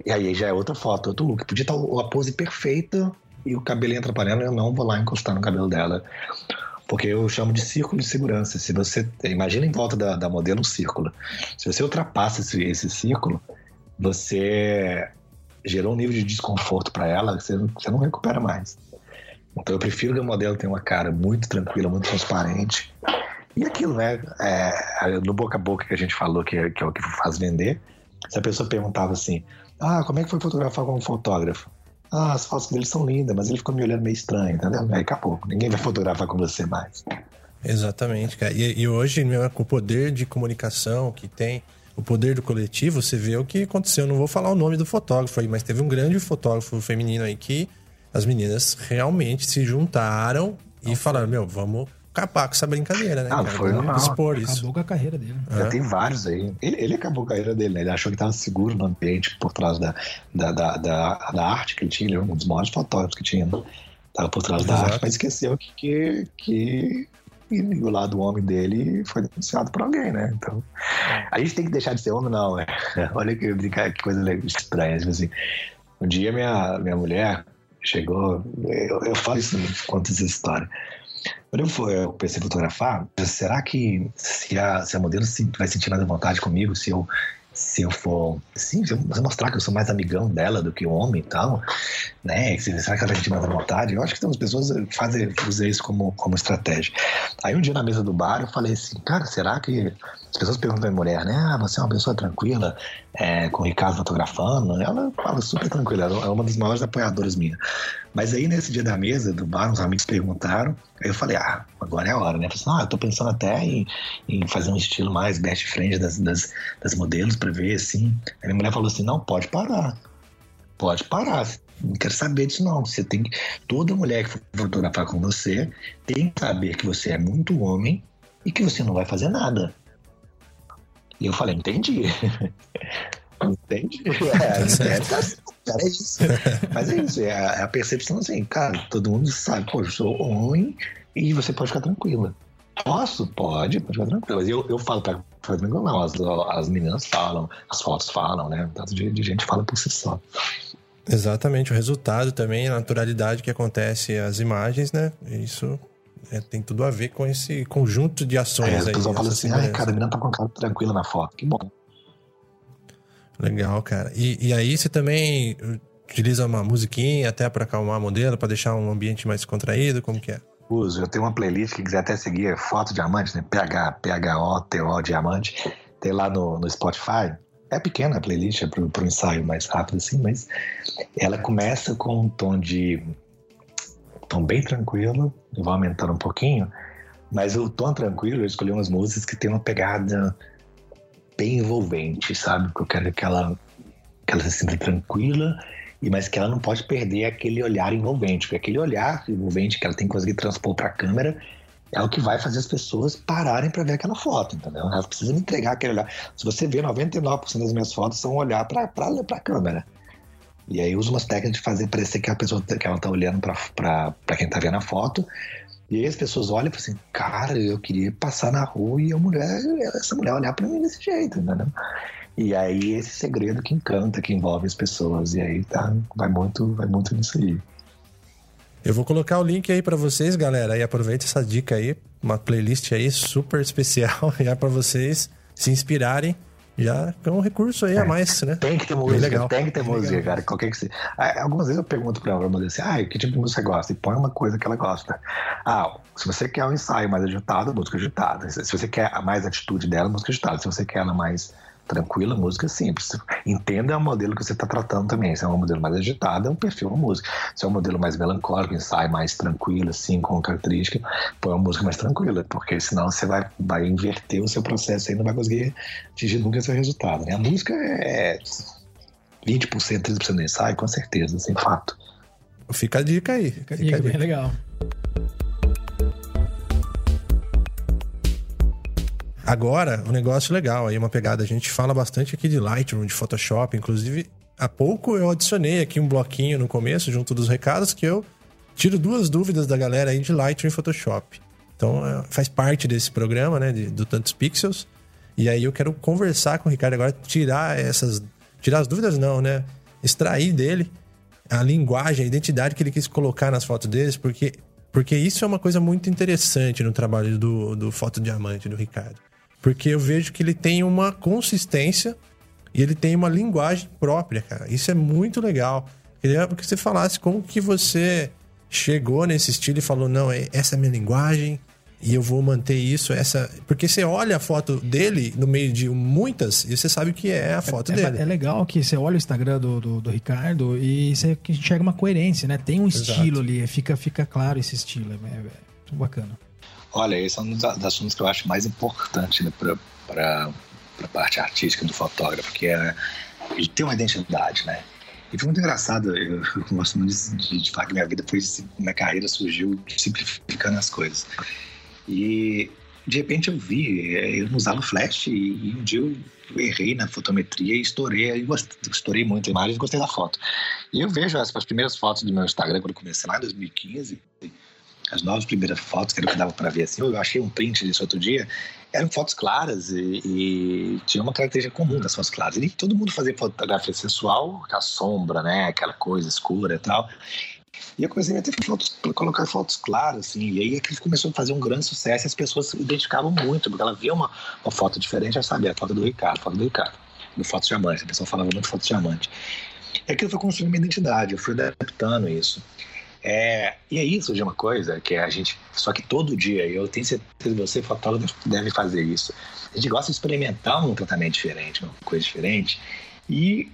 E aí já é outra foto, outro look. Podia estar a pose perfeita e o cabelinho atrapalhando, eu não vou lá encostar no cabelo dela. Porque eu chamo de círculo de segurança. Se você. Imagina em volta da, da modelo um círculo. Se você ultrapassa esse, esse círculo, você gerou um nível de desconforto para ela você, você não recupera mais. Então eu prefiro que o modelo tenha uma cara muito tranquila, muito transparente. E aquilo, né? É, no boca a boca que a gente falou que é, que é o que faz vender. Se a pessoa perguntava assim: Ah, como é que foi fotografar como fotógrafo? Ah, as fotos dele são lindas, mas ele ficou me olhando meio estranho, entendeu? Aí acabou. Ninguém vai fotografar com você mais. Exatamente, cara. E, e hoje, meu, com o poder de comunicação que tem, o poder do coletivo, você vê o que aconteceu. Eu não vou falar o nome do fotógrafo aí, mas teve um grande fotógrafo feminino aí que as meninas realmente se juntaram e falaram: Meu, vamos acabar com essa brincadeira, né? Ah, cara? foi normal. expor isso. Acabou com a carreira dele. Já tem vários aí. Ele, ele acabou a carreira dele, né? Ele achou que estava seguro no ambiente por trás da, da, da, da, da arte que ele tinha. Ele era um dos maiores fotógrafos que tinha. Né? Tava por trás da Exato. arte, mas esqueceu que, que, que e o lado homem dele foi denunciado por alguém, né? Então, a gente tem que deixar de ser homem, não, né? Olha que, brincar, que coisa estranha. Tipo assim, um dia minha, minha mulher chegou, eu, eu falo isso, conto essa história. Quando eu, eu pensei em fotografar, será que se a, se a modelo se, vai sentir mais à vontade comigo se eu, se eu for. Sim, se eu mostrar que eu sou mais amigão dela do que homem e tal, né? Será que ela vai sentir mais à vontade? Eu acho que tem umas pessoas que fazem, usam isso como, como estratégia. Aí um dia na mesa do bar eu falei assim, cara, será que. As pessoas perguntam à mulher, né? Ah, você é uma pessoa tranquila, é, com o Ricardo fotografando. Ela fala super tranquila, ela é uma das maiores apoiadoras minhas. Mas aí nesse dia da mesa do bar, uns amigos perguntaram, aí eu falei, ah, agora é a hora, né? Eu falei assim, ah, eu tô pensando até em, em fazer um estilo mais best friend das, das, das modelos pra ver, assim. Aí minha mulher falou assim, não, pode parar. Pode parar. Não quero saber disso, não. Você tem que. Toda mulher que for fotografar com você tem que saber que você é muito homem e que você não vai fazer nada. E eu falei, entendi. entendi. É, certo. é, tá- é isso. Mas é isso, é a, é a percepção assim, cara, todo mundo sabe, pô, eu sou homem e você pode ficar tranquila. Posso? Pode, pode ficar tranquila. Mas eu, eu falo pra tranquila, não. As, as meninas falam, as fotos falam, né? Tanto de, de gente fala por si só. Exatamente, o resultado também, a naturalidade que acontece as imagens, né? Isso é, tem tudo a ver com esse conjunto de ações as aí. pessoas falam essa assim, ai, cara, a menina tá com a cara tranquila na foto. Que bom. Legal, cara. E, e aí você também utiliza uma musiquinha até para acalmar a modelo, para deixar um ambiente mais contraído, como que é? Uso, eu tenho uma playlist que quiser até seguir, é Foto Diamante, né? PH, PHO, Diamante. Tem lá no, no Spotify. É pequena a playlist, é pro, pro ensaio mais rápido assim, mas ela começa com um tom de. um tom bem tranquilo, vai aumentando um pouquinho. Mas o tom tranquilo, eu escolhi umas músicas que tem uma pegada bem envolvente, sabe? Que eu quero que ela, que ela se sinta tranquila, e mas que ela não pode perder aquele olhar envolvente, porque aquele olhar envolvente que ela tem que conseguir transpor para a câmera é o que vai fazer as pessoas pararem para ver aquela foto, entendeu? Elas precisam entregar aquele olhar. Se você vê, 99% das minhas fotos são olhar para a câmera. E aí uso umas técnicas de fazer parecer que a pessoa que ela tá olhando para quem tá vendo a foto. E aí as pessoas olham e falam assim, cara, eu queria passar na rua e a mulher, essa mulher olhar para mim desse jeito, entendeu? E aí esse segredo que encanta, que envolve as pessoas. E aí tá, vai muito, vai muito nisso aí. Eu vou colocar o link aí para vocês, galera. E aproveita essa dica aí, uma playlist aí super especial já para vocês se inspirarem. Já é um recurso aí é, a mais, né? Tem que ter música, legal. tem que ter música, legal. cara. Qualquer que seja. Ah, algumas vezes eu pergunto pra ela, assim, ah, que tipo de música você gosta? E põe uma coisa que ela gosta. Ah, se você quer um ensaio mais agitado, música agitada. Se você quer a mais atitude dela, música agitada. Se você quer ela mais tranquila, música simples. Entenda o modelo que você está tratando também. Se é um modelo mais agitado, é um perfil uma música. Se é um modelo mais melancólico, ensaio mais tranquilo, assim, com característica, põe uma música mais tranquila, porque senão você vai, vai inverter o seu processo e não vai conseguir atingir nunca seu resultado. Né? A música é 20%, 30% do ensaio, com certeza, sem fato. Fica a dica aí. Fica a dica, Fica a dica. bem legal. Agora, um negócio legal aí, uma pegada. A gente fala bastante aqui de Lightroom, de Photoshop. Inclusive, há pouco eu adicionei aqui um bloquinho no começo, junto dos recados, que eu tiro duas dúvidas da galera aí de Lightroom e Photoshop. Então, é, faz parte desse programa, né, de, do Tantos Pixels. E aí eu quero conversar com o Ricardo agora, tirar essas... Tirar as dúvidas não, né? Extrair dele a linguagem, a identidade que ele quis colocar nas fotos deles, porque, porque isso é uma coisa muito interessante no trabalho do, do Foto Diamante, do Ricardo. Porque eu vejo que ele tem uma consistência e ele tem uma linguagem própria, cara. Isso é muito legal. Queria que você falasse como que você chegou nesse estilo e falou: não, é, essa é a minha linguagem e eu vou manter isso, essa. Porque você olha a foto dele no meio de muitas e você sabe que é a foto é, dele. É, legal que você olha o Instagram do, do, do, Ricardo e você enxerga uma coerência, né? Tem um Exato. estilo ali, fica, fica claro esse estilo. É, é muito bacana. Olha, esse é um dos assuntos que eu acho mais importante né, para a parte artística do fotógrafo, que é ele ter uma identidade, né? E foi muito engraçado, eu, eu gosto muito de, de, falar que minha vida foi, minha carreira surgiu simplificando as coisas. E de repente eu vi, eu não usava flash e, e um dia eu errei na fotometria e estourei, estourei muito a imagem e gostei da foto. E eu vejo as, as primeiras fotos do meu Instagram quando eu comecei lá em 2015, as nove primeiras fotos, que era o que dava para ver assim, eu achei um print disso outro dia, eram fotos claras e, e tinha uma característica comum das fotos claras. E todo mundo fazia fotografia sensual, com a sombra, né, aquela coisa escura e tal. E eu comecei a ter fotos, colocar fotos claras, assim, e aí aquilo começou a fazer um grande sucesso e as pessoas se identificavam muito, porque ela via uma, uma foto diferente, já sabia, a foto do Ricardo, a foto do Ricardo, do Foto Diamante, a pessoa falava muito Foto Diamante. E aquilo foi construindo minha identidade, eu fui adaptando isso. É, e aí surgiu uma coisa que a gente. Só que todo dia, eu tenho certeza que você, fotógrafo, deve fazer isso. A gente gosta de experimentar um tratamento diferente, uma coisa diferente. E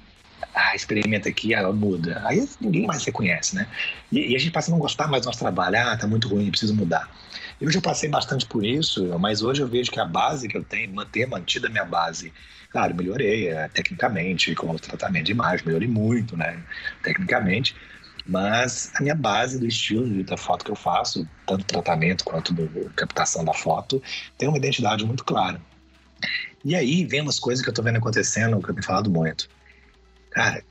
ah, experimenta aqui, ela muda. Aí ninguém mais reconhece, né? E, e, a gente passa a não gostar mais do nosso trabalho. Ah, tá muito ruim, preciso mudar. Eu já passei bastante por isso, mas hoje eu vejo que a base que eu tenho, manter mantida a minha base. Claro, melhorei é, tecnicamente, com o tratamento de imagem, melhorei muito, né? Tecnicamente. Mas a minha base do estilo da foto que eu faço, tanto tratamento quanto do, captação da foto, tem uma identidade muito clara. E aí vem umas coisas que eu tô vendo acontecendo, que eu tenho falado muito. Cara,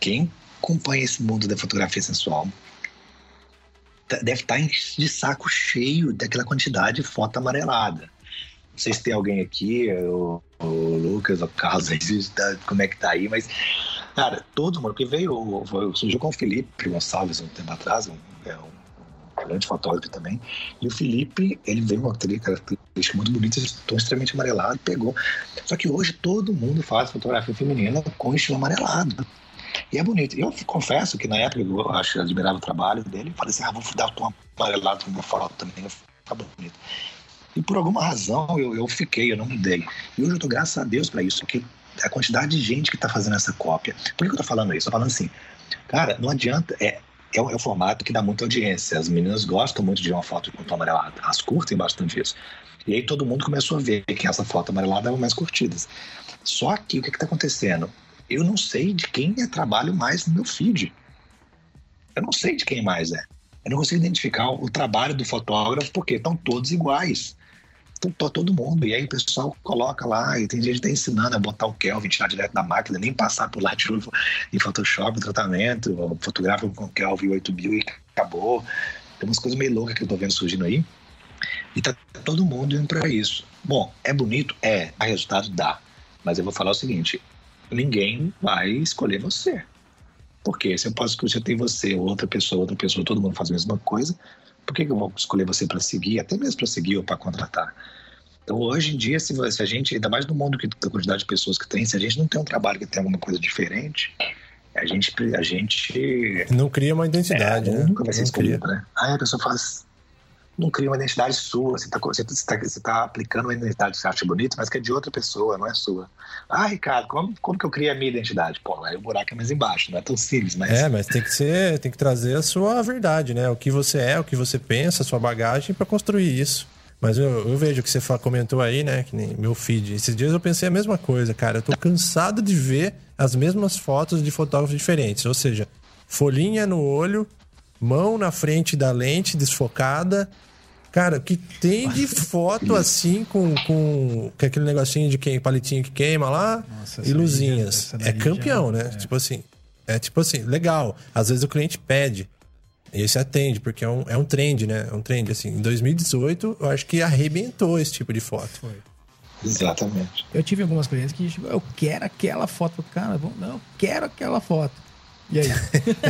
quem acompanha esse mundo da fotografia sensual tá, deve estar tá de saco cheio daquela quantidade de foto amarelada. Não sei se tem alguém aqui, o, o Lucas, o Carlos, como é que tá aí, mas Cara, todo mundo, que veio, surgiu com o Felipe Gonçalves um tempo atrás, um, é um grande fotógrafo também, e o Felipe, ele veio com uma característica muito bonita, tom extremamente amarelado, pegou. Só que hoje todo mundo faz fotografia feminina com estilo amarelado. E é bonito. Eu confesso que na época eu acho, admirava o trabalho dele, falei assim, ah, vou dar o tom amarelado com uma foto também, ficar bonito. E por alguma razão eu, eu fiquei, eu não mudei. E hoje eu tô graças a Deus para isso, porque a quantidade de gente que está fazendo essa cópia. Por que eu estou falando isso? Estou falando assim, cara, não adianta. É, é o, é o, formato que dá muita audiência. As meninas gostam muito de uma foto com tom amarelado. Elas curtem bastante isso. E aí todo mundo começou a ver que essa foto amarelada uma mais curtidas. Só que o que está acontecendo? Eu não sei de quem é trabalho mais no meu feed. Eu não sei de quem mais é. Eu não consigo identificar o trabalho do fotógrafo porque estão todos iguais. Estão todo mundo. E aí o pessoal coloca lá, e tem gente que está ensinando a botar o Kelvin, tirar direto da máquina, nem passar por Lightroom e Photoshop, tratamento, fotografa com Kelvin 8000 e acabou. Tem umas coisas meio loucas que eu tô vendo surgindo aí. E tá todo mundo indo para isso. Bom, é bonito? É. A resultado dá. Mas eu vou falar o seguinte: ninguém vai escolher você. Porque se eu posso tem você, outra pessoa, outra pessoa, todo mundo faz a mesma coisa, por que, que eu vou escolher você para seguir, até mesmo para seguir ou para contratar? Então, hoje em dia, se, se, a gente, ainda mais no mundo que da quantidade de pessoas que tem, se a gente não tem um trabalho que tem alguma coisa diferente, a gente, a gente não cria uma identidade, é, né? Nunca vai ser escolhido, né? Aí a pessoa faz não cria uma identidade sua. Você está você tá, você tá aplicando uma identidade que você acha bonita, mas que é de outra pessoa, não é sua. Ah, Ricardo, como, como que eu crio a minha identidade? Pô, aí o buraco é mais embaixo, não é tão simples, mas. É, mas tem que ser, tem que trazer a sua verdade, né? O que você é, o que você pensa, a sua bagagem para construir isso. Mas eu, eu, vejo que você comentou aí, né? Que nem meu feed. Esses dias eu pensei a mesma coisa, cara. Eu tô cansado de ver as mesmas fotos de fotógrafos diferentes. Ou seja, folhinha no olho, mão na frente da lente desfocada, Cara, que tem de foto assim com, com, com aquele negocinho de quem, palitinho que queima lá Nossa, e luzinhas. é campeão, já, né? É. Tipo assim, é tipo assim, legal. Às vezes o cliente pede. E esse atende, porque é um, é um trend, né? É um trend, assim. Em 2018, eu acho que arrebentou esse tipo de foto. Foi. Exatamente. Eu tive algumas clientes que, tipo, eu quero aquela foto. Cara, não, eu quero aquela foto. E aí?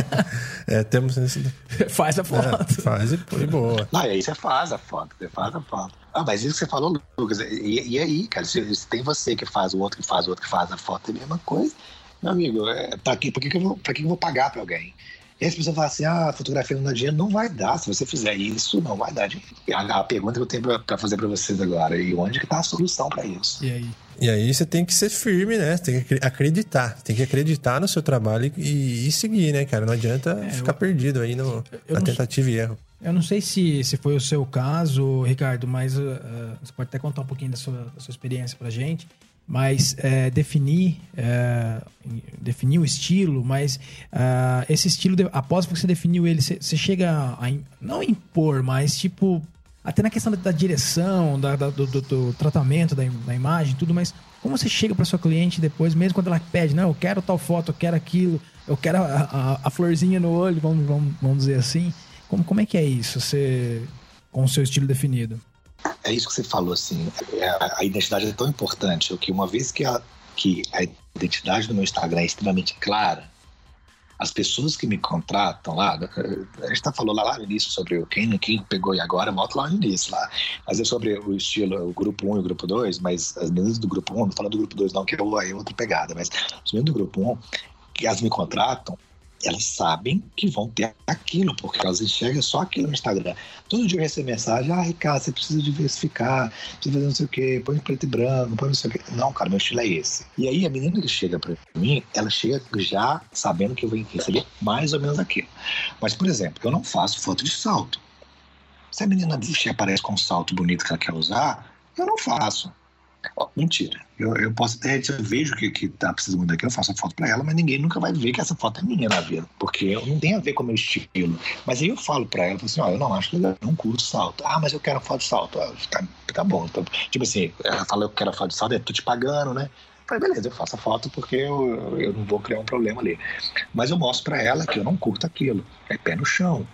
é, temos Faz a foto. É, faz e põe boa. Não, e aí você faz a foto, você faz a foto. Ah, mas isso que você falou, Lucas, e, e aí, cara, se, se, tem você que faz, o outro que faz, o outro que faz a foto, é a mesma coisa. Meu amigo, é, pra, que, pra, que, que, eu vou, pra que eu vou pagar pra alguém? E as pessoas falam assim: ah, a fotografia não dá dinheiro. Não vai dar. Se você fizer isso, não vai dar dinheiro. A, a pergunta que eu tenho para fazer para vocês agora: e onde que tá a solução para isso? E aí? E aí você tem que ser firme, né? Você tem que acreditar. Tem que acreditar no seu trabalho e, e seguir, né, cara? Não adianta é, ficar eu, perdido aí no, na tentativa e erro. Eu não sei se, se foi o seu caso, Ricardo, mas uh, você pode até contar um pouquinho da sua, da sua experiência pra gente mas é, definir é, definir o estilo, mas uh, esse estilo, após você definiu ele, você, chega a, não impor, mas tipo, até na questão da, da direção, da, da do, do, tratamento da, da, imagem, tudo, mas como você chega para sua cliente depois, mesmo quando ela pede, não, eu quero tal foto, eu quero aquilo, eu quero a, a, a florzinha no olho, vamos, vamos, vamos dizer assim, como, como é que é isso, você, com o seu estilo definido? É isso que você falou, assim. É, a, identidade é tão importante que uma vez que a, que a identidade do meu Instagram é extremamente clara, as pessoas que me contratam lá, a gente tá falando lá, no início sobre quem, quem pegou e agora, volta lá no início lá. Mas é sobre o estilo, o grupo 1 e o grupo 2, mas as meninas do grupo 1, não falo do grupo 2 não, que é outra pegada, mas as meninas do grupo 1, que elas me contratam, elas sabem que vão ter aquilo, porque elas enxergam só aquilo no Instagram. Todo dia eu recebo mensagem, ah, Ricardo, você precisa diversificar, precisa fazer não sei o quê, põe preto e branco, põe não sei o quê. Não, cara, meu estilo é esse. E aí a menina que chega pra mim, ela chega já sabendo que eu vou receber mais ou menos aquilo. Mas, por exemplo, eu não faço foto de salto. Se a menina aparece com um salto bonito que ela quer usar, eu não faço. Mentira. Eu, eu posso até, eu vejo que, que tá precisando daqui, eu faço a foto para ela, mas ninguém nunca vai ver que essa foto é minha na vida, porque não tem a ver com o meu estilo. Mas aí eu falo para ela, assim, ó, eu não acho legal, eu não curto salto. Ah, mas eu quero foto de salto. Ah, tá, tá bom. Então, tipo assim, ela fala, eu quero foto de salto, eu tô te pagando, né? falei, beleza, eu faço a foto porque eu, eu não vou criar um problema ali. Mas eu mostro para ela que eu não curto aquilo. É pé no chão.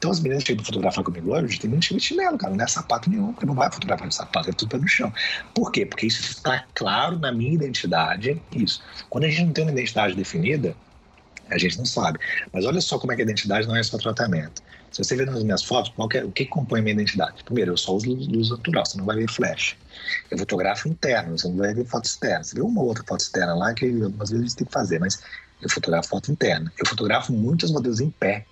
Então as meninas que vêm fotografar comigo hoje, tem muito time de chinelo, cara, não é sapato nenhum, porque não vai fotografar de sapato, é tudo pé no chão. Por quê? Porque isso está claro na minha identidade, isso. Quando a gente não tem uma identidade definida, a gente não sabe. Mas olha só como é que a identidade não é só tratamento. Se você ver nas minhas fotos, é, o que compõe minha identidade? Primeiro, eu só uso luz natural, você não vai ver flash. Eu fotografo interno, você não vai ver foto externa. Você vê uma outra foto externa lá que às vezes a gente tem que fazer, mas eu fotografo foto interna. Eu fotografo muitos modelos em pé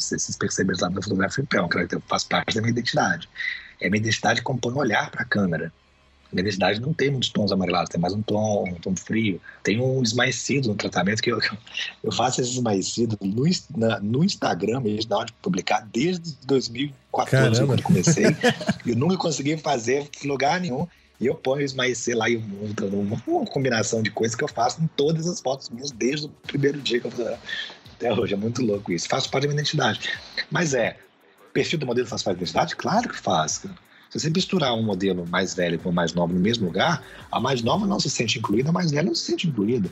vocês perceberam lá na fotografia em pé, um que faz parte da minha identidade. É minha identidade compõe um olhar para a câmera. Minha identidade não tem muitos tons amarelados, tem mais um tom, um tom frio. Tem um esmaecido no tratamento que eu, eu faço esse esmaecido no, na, no Instagram mesmo, na hora de publicar, desde 2014, Caramba. quando comecei. eu nunca consegui fazer lugar nenhum. E eu ponho esmaecer lá e uma, uma combinação de coisas que eu faço em todas as fotos minhas desde o primeiro dia que eu até hoje. É muito louco isso. Faz parte da minha identidade. Mas é, perfil do modelo faz parte da identidade? Claro que faz. Se você misturar um modelo mais velho com o mais novo no mesmo lugar, a mais nova não se sente incluída, a mais velha não se sente incluída.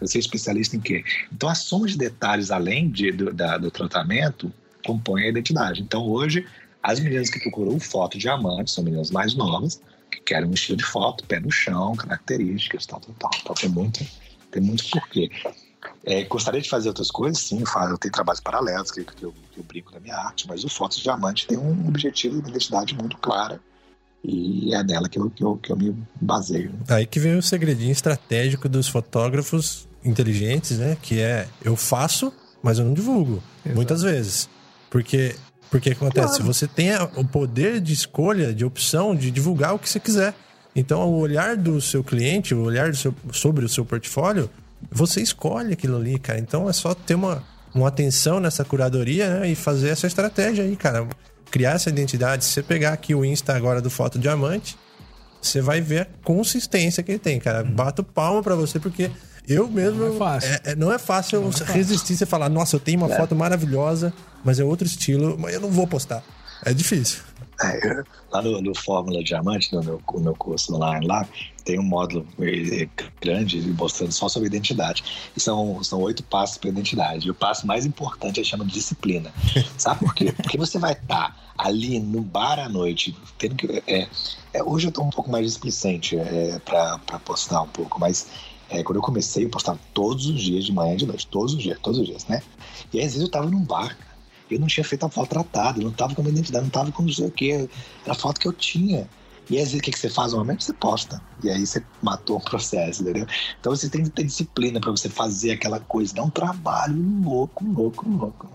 Você é especialista em quê? Então, a soma de detalhes, além de, do, da, do tratamento, compõe a identidade. Então, hoje, as meninas que procuram foto diamante são meninas mais novas, que querem um estilo de foto, pé no chão, características, tal, tal, tal. Então, tem muito, tem muito porquê. É, gostaria de fazer outras coisas, sim, eu, faço, eu tenho trabalhos paralelos que, que, eu, que eu brinco na minha arte, mas o Fotos de Diamante tem um objetivo, uma identidade muito clara e é nela que eu, que eu, que eu me baseio. Aí que vem o segredinho estratégico dos fotógrafos inteligentes, né? Que é eu faço, mas eu não divulgo. Exato. Muitas vezes. Porque porque acontece, claro. você tem o poder de escolha, de opção, de divulgar o que você quiser. Então, o olhar do seu cliente, o olhar seu, sobre o seu portfólio, você escolhe aquilo ali, cara. Então, é só ter uma, uma atenção nessa curadoria né? e fazer essa estratégia aí, cara criar essa identidade. Se você pegar aqui o Insta agora do Foto Diamante, você vai ver a consistência que ele tem, cara. Bato palma para você, porque eu mesmo. Não é fácil. É, é, não é fácil não é resistir e falar, nossa, eu tenho uma é. foto maravilhosa, mas é outro estilo, mas eu não vou postar. É difícil. É, lá no, no, Fórmula Diamante, no meu, no meu curso online lá, tem um módulo eh, grande mostrando só sobre identidade. E são, são oito passos para identidade. E o passo mais importante é chama de disciplina. Sabe por quê? Porque você vai estar tá ali no bar à noite, tendo que. É, é, hoje eu estou um pouco mais displicente é, para postar um pouco, mas é, quando eu comecei, eu postava todos os dias, de manhã e de noite, todos os dias, todos os dias, né? E às vezes eu estava num bar, eu não tinha feito a foto tratada, eu não estava com a minha identidade, não estava com não sei o quê, era a foto que eu tinha. E às vezes o que, que você faz normalmente? Você posta. E aí você matou o processo, entendeu? Então você tem que ter disciplina para você fazer aquela coisa. Dá um trabalho louco, louco, louco.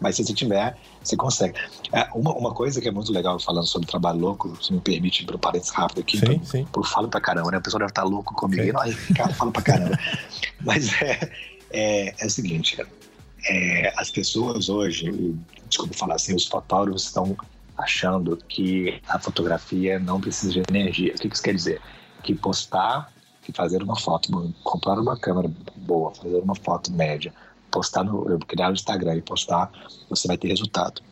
Mas se você tiver, você consegue. É, uma, uma coisa que é muito legal falando sobre trabalho louco, se me permite, para um parênteses rápido aqui, sim, pra, sim. Por falo pra caramba, né? A pessoa deve estar louco comigo. Sim. Aí, cara, fala pra caramba. Mas é, é, é o seguinte, cara é, as pessoas hoje, desculpa falar assim, os fotógrafos estão achando que a fotografia não precisa de energia. O que isso quer dizer? Que postar, que fazer uma foto, comprar uma câmera boa, fazer uma foto média, postar no, criar no Instagram e postar, você vai ter resultado.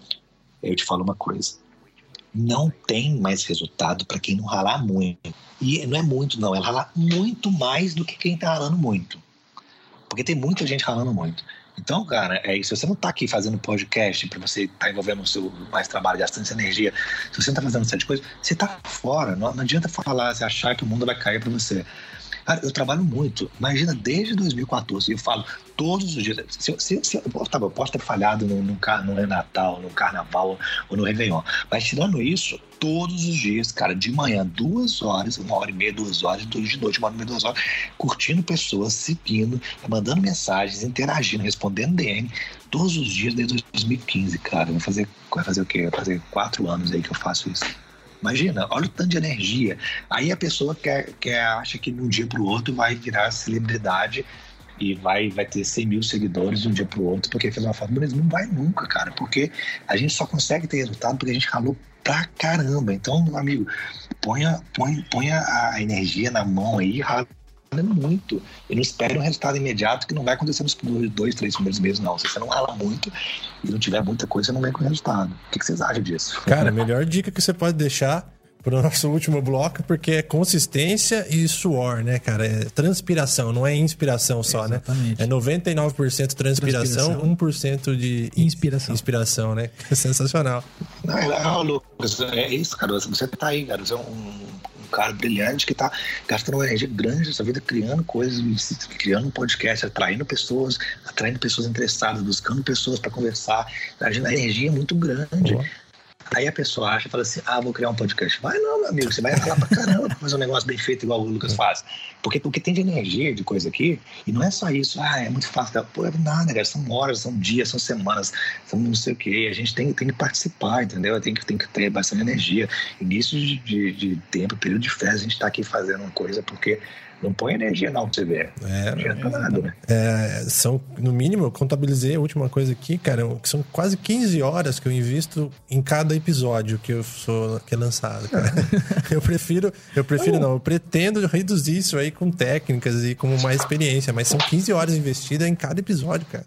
Eu te falo uma coisa. Não tem mais resultado para quem não ralar muito. E não é muito, não. É ralar muito mais do que quem está ralando muito. Porque tem muita gente ralando muito. Então, cara, é isso. Se você não está aqui fazendo podcast para você estar tá envolvendo o seu mais trabalho, gastando essa energia, se você não está fazendo certas coisas, você está fora. Não, não adianta falar, você achar que o mundo vai cair para você. Cara, eu trabalho muito. Imagina, desde 2014, eu falo todos os dias. Se, se, se, tá eu posso ter falhado no, no, no Natal, no Carnaval ou no Réveillon. Mas tirando isso, todos os dias, cara, de manhã, duas horas, uma hora e meia, duas horas, de noite, uma hora e meia, duas horas, curtindo pessoas, seguindo, mandando mensagens, interagindo, respondendo DM, todos os dias desde 2015, cara. Vai fazer, vai fazer o quê? Vai fazer quatro anos aí que eu faço isso. Imagina, olha o tanto de energia. Aí a pessoa quer, quer acha que de um dia para o outro vai virar celebridade e vai, vai ter 100 mil seguidores de um dia para o outro porque fez uma foto. Mas não vai nunca, cara, porque a gente só consegue ter resultado porque a gente ralou pra caramba. Então, meu amigo, ponha, ponha, ponha a energia na mão aí, rala muito. E não espere um resultado imediato que não vai acontecer nos dois, três primeiros meses, não. Se você não rala muito e não tiver muita coisa, você não vem com resultado. O que, vocês acham disso? Cara, a melhor dica que você pode deixar para o nosso último bloco, porque é consistência e suor, né, cara? É transpiração, não é inspiração só, né? Exatamente. né? É 99% transpiração, transpiração, 1% de inspiração. inspiração, né? É sensacional. Não, é, Lucas, é isso, cara. Você tá aí, cara. Você é um cara brilhante que está gastando uma energia grande nessa vida, criando coisas, criando um podcast, atraindo pessoas, atraindo pessoas interessadas, buscando pessoas para conversar. A energia é muito grande. Uhum. Aí a pessoa acha e fala assim: ah, vou criar um podcast. Vai não, meu amigo, você vai falar pra caramba pra fazer um negócio bem feito igual o Lucas faz. Porque o que tem de energia, de coisa aqui, e não é só isso, ah, é muito fácil. Pô, é nada, cara, são horas, são dias, são semanas, são não sei o quê. A gente tem, tem que participar, entendeu? Tem que, tem que ter bastante energia. Início de, de, de tempo, período de festa, a gente tá aqui fazendo uma coisa porque não põe energia você ver. É, não nada, né? É, são, no mínimo, eu contabilizei a última coisa aqui, cara, que são quase 15 horas que eu invisto em cada episódio que eu sou que é lançado, cara. eu prefiro, eu prefiro não, eu pretendo reduzir isso aí com técnicas e com mais experiência, mas são 15 horas investidas em cada episódio, cara.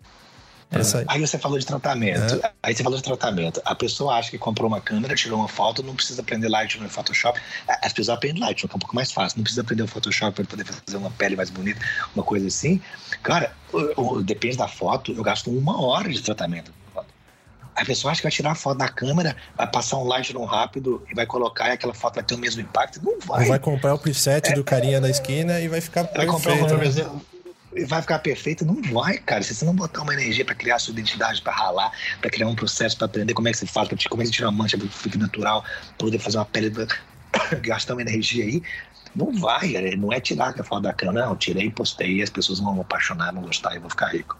Aí você falou de tratamento. É. Aí você falou de tratamento. A pessoa acha que comprou uma câmera, tirou uma foto, não precisa aprender Lightroom no Photoshop. As pessoas aprendem Lightroom, que é um pouco mais fácil. Não precisa aprender o Photoshop para poder fazer uma pele mais bonita, uma coisa assim. Cara, depende da foto, eu gasto uma hora de tratamento. A pessoa acha que vai tirar a foto da câmera, vai passar um Lightroom rápido e vai colocar e aquela foto vai ter o mesmo impacto. Não vai. Ou vai comprar o preset é, do carinha é, da esquina e vai ficar vai perfeito. Comprar um vai ficar perfeito? Não vai, cara. Se você não botar uma energia para criar sua identidade, para ralar, para criar um processo, para aprender como é que você faz, pra como é que você tira uma mancha para ficar natural, poder fazer uma pele, gastar uma energia aí, não vai. Não é tirar a foto da câmera, não. Tirei, postei, as pessoas vão apaixonar, vão gostar e vou ficar rico.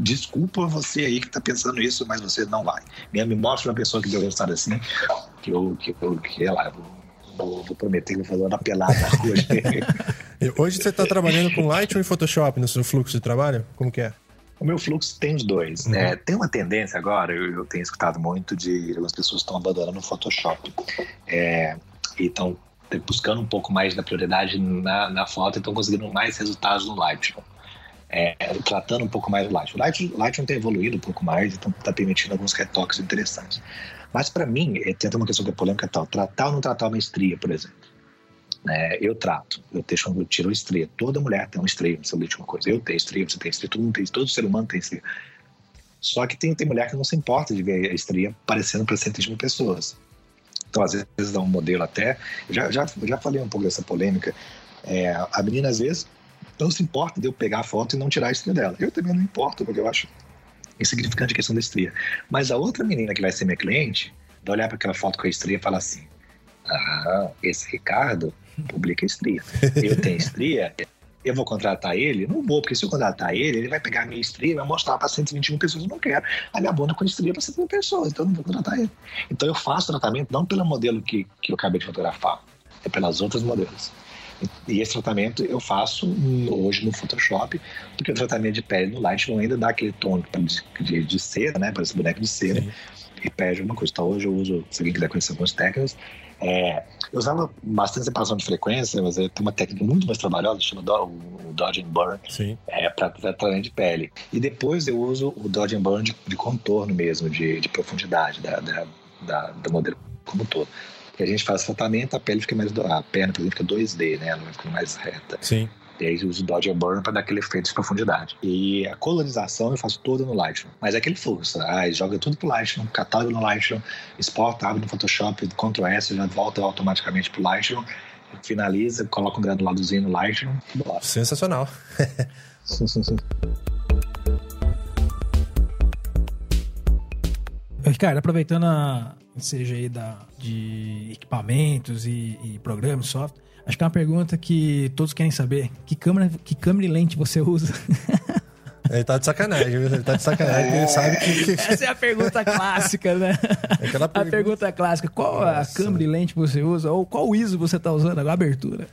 Desculpa você aí que tá pensando isso, mas você não vai. Me, mostra uma pessoa que deu resultado assim, que eu, que, eu, que lá, vou, vou prometer que vou fazer uma pelada hoje. hoje você está trabalhando com Lightroom e Photoshop no seu fluxo de trabalho? Como que é? O meu fluxo tem os dois. Uhum. É, tem uma tendência agora, eu, eu, tenho escutado muito de as pessoas estão abandonando o Photoshop. É, e estão buscando um pouco mais da prioridade na, na foto e estão conseguindo mais resultados no Lightroom é, tratando um pouco mais o Lightroom. O Lightroom, Lightroom tem evoluído um pouco mais, então está permitindo alguns retoques interessantes. Mas para mim, é, tem uma questão que é polêmica tal, tratar ou não tratar uma estria, por exemplo. É, eu trato, eu, deixo, eu tiro a estria. Toda mulher tem uma estria, você uma coisa. Eu tenho estria, você tem estria, todo mundo tem, todo ser humano tem estria. Só que tem, tem mulher que não se importa de ver a estria aparecendo para centenas de pessoas. Então, às vezes, dá um modelo até. Já, já, já falei um pouco dessa polêmica. É, a menina, às vezes, não se importa de eu pegar a foto e não tirar a estria dela. Eu também não importo, porque eu acho insignificante a questão da estria. Mas a outra menina que vai ser minha cliente vai olhar para aquela foto com a estria e falar assim: Ah, esse Ricardo publica estria. Eu tenho estria, eu vou contratar ele? Não vou, porque se eu contratar ele, ele vai pegar a minha estria e vai mostrar para 121 pessoas. Eu não quero. A minha bunda com estria para 121 pessoas, então eu não vou contratar ele. Então eu faço tratamento não pelo modelo que, que eu acabei de fotografar, é pelas outras modelos. E esse tratamento eu faço hoje no Photoshop, porque o tratamento de pele no Lightroom ainda dá aquele tom de, de cera, né? Parece boneco de cera. Sim. E pede alguma coisa. Então hoje eu uso, se alguém quiser conhecer algumas técnicas, é, eu usava bastante separação de frequência, mas tem uma técnica muito mais trabalhosa, chama do, o Dodge and Burn, é, para tratamento de pele. E depois eu uso o Dodge and Burn de, de contorno mesmo, de, de profundidade da, da, da, do modelo como um todo que a gente faz tratamento, a pele fica mais. A perna, por exemplo, fica 2D, né? Ela vai ficando mais reta. Sim. E aí eu uso Dodge Burn para dar aquele efeito de profundidade. E a colorização eu faço toda no Lightroom. Mas é aquele fluxo. Ah, joga tudo pro Lightroom, catálogo no Lightroom, exporta, abre no Photoshop, Ctrl S, já volta automaticamente pro Lightroom, finaliza, coloca um granuladozinho no Lightroom. Bora. Sensacional. Ricardo, aproveitando a, seja aí da, de equipamentos e, e programas, software, acho que é uma pergunta que todos querem saber. Que câmera, que câmera e lente você usa? Ele tá de sacanagem, Ele tá de sacanagem, é. ele sabe que. Essa é a pergunta clássica, né? Aquela pergunta... A pergunta clássica: qual Nossa. a câmera e lente você usa? Ou qual ISO você tá usando? A abertura.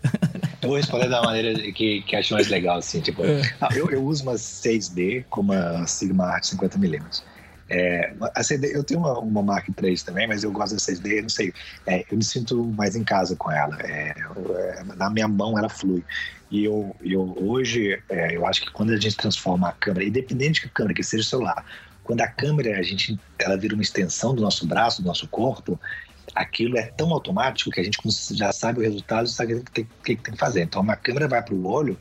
Eu vou responder da maneira que, que acho mais legal, assim. Tipo, é. ah, eu, eu uso uma 6D com uma Sigma Art 50mm. É, a CD, eu tenho uma, uma Mark III também, mas eu gosto da 6D, não sei. É, eu me sinto mais em casa com ela. É, é, na minha mão ela flui. E eu, eu hoje, é, eu acho que quando a gente transforma a câmera, independente de que câmera, que seja celular, quando a câmera a gente, ela vira uma extensão do nosso braço, do nosso corpo, aquilo é tão automático que a gente já sabe o resultado e sabe o que tem, que tem que fazer. Então, uma câmera vai para o olho,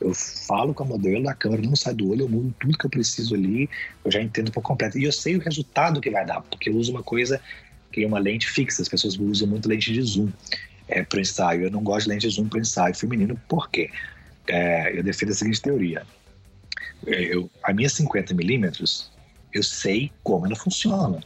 eu falo com a modelo, a câmera não sai do olho, eu mudo tudo que eu preciso ali, eu já entendo por completo. E eu sei o resultado que vai dar, porque eu uso uma coisa que é uma lente fixa, as pessoas usam muito lente de zoom é, para ensaio. Eu não gosto de lente de zoom para ensaio feminino, por quê? É, eu defendo a seguinte teoria. É, eu, a minha 50mm, eu sei como ela funciona.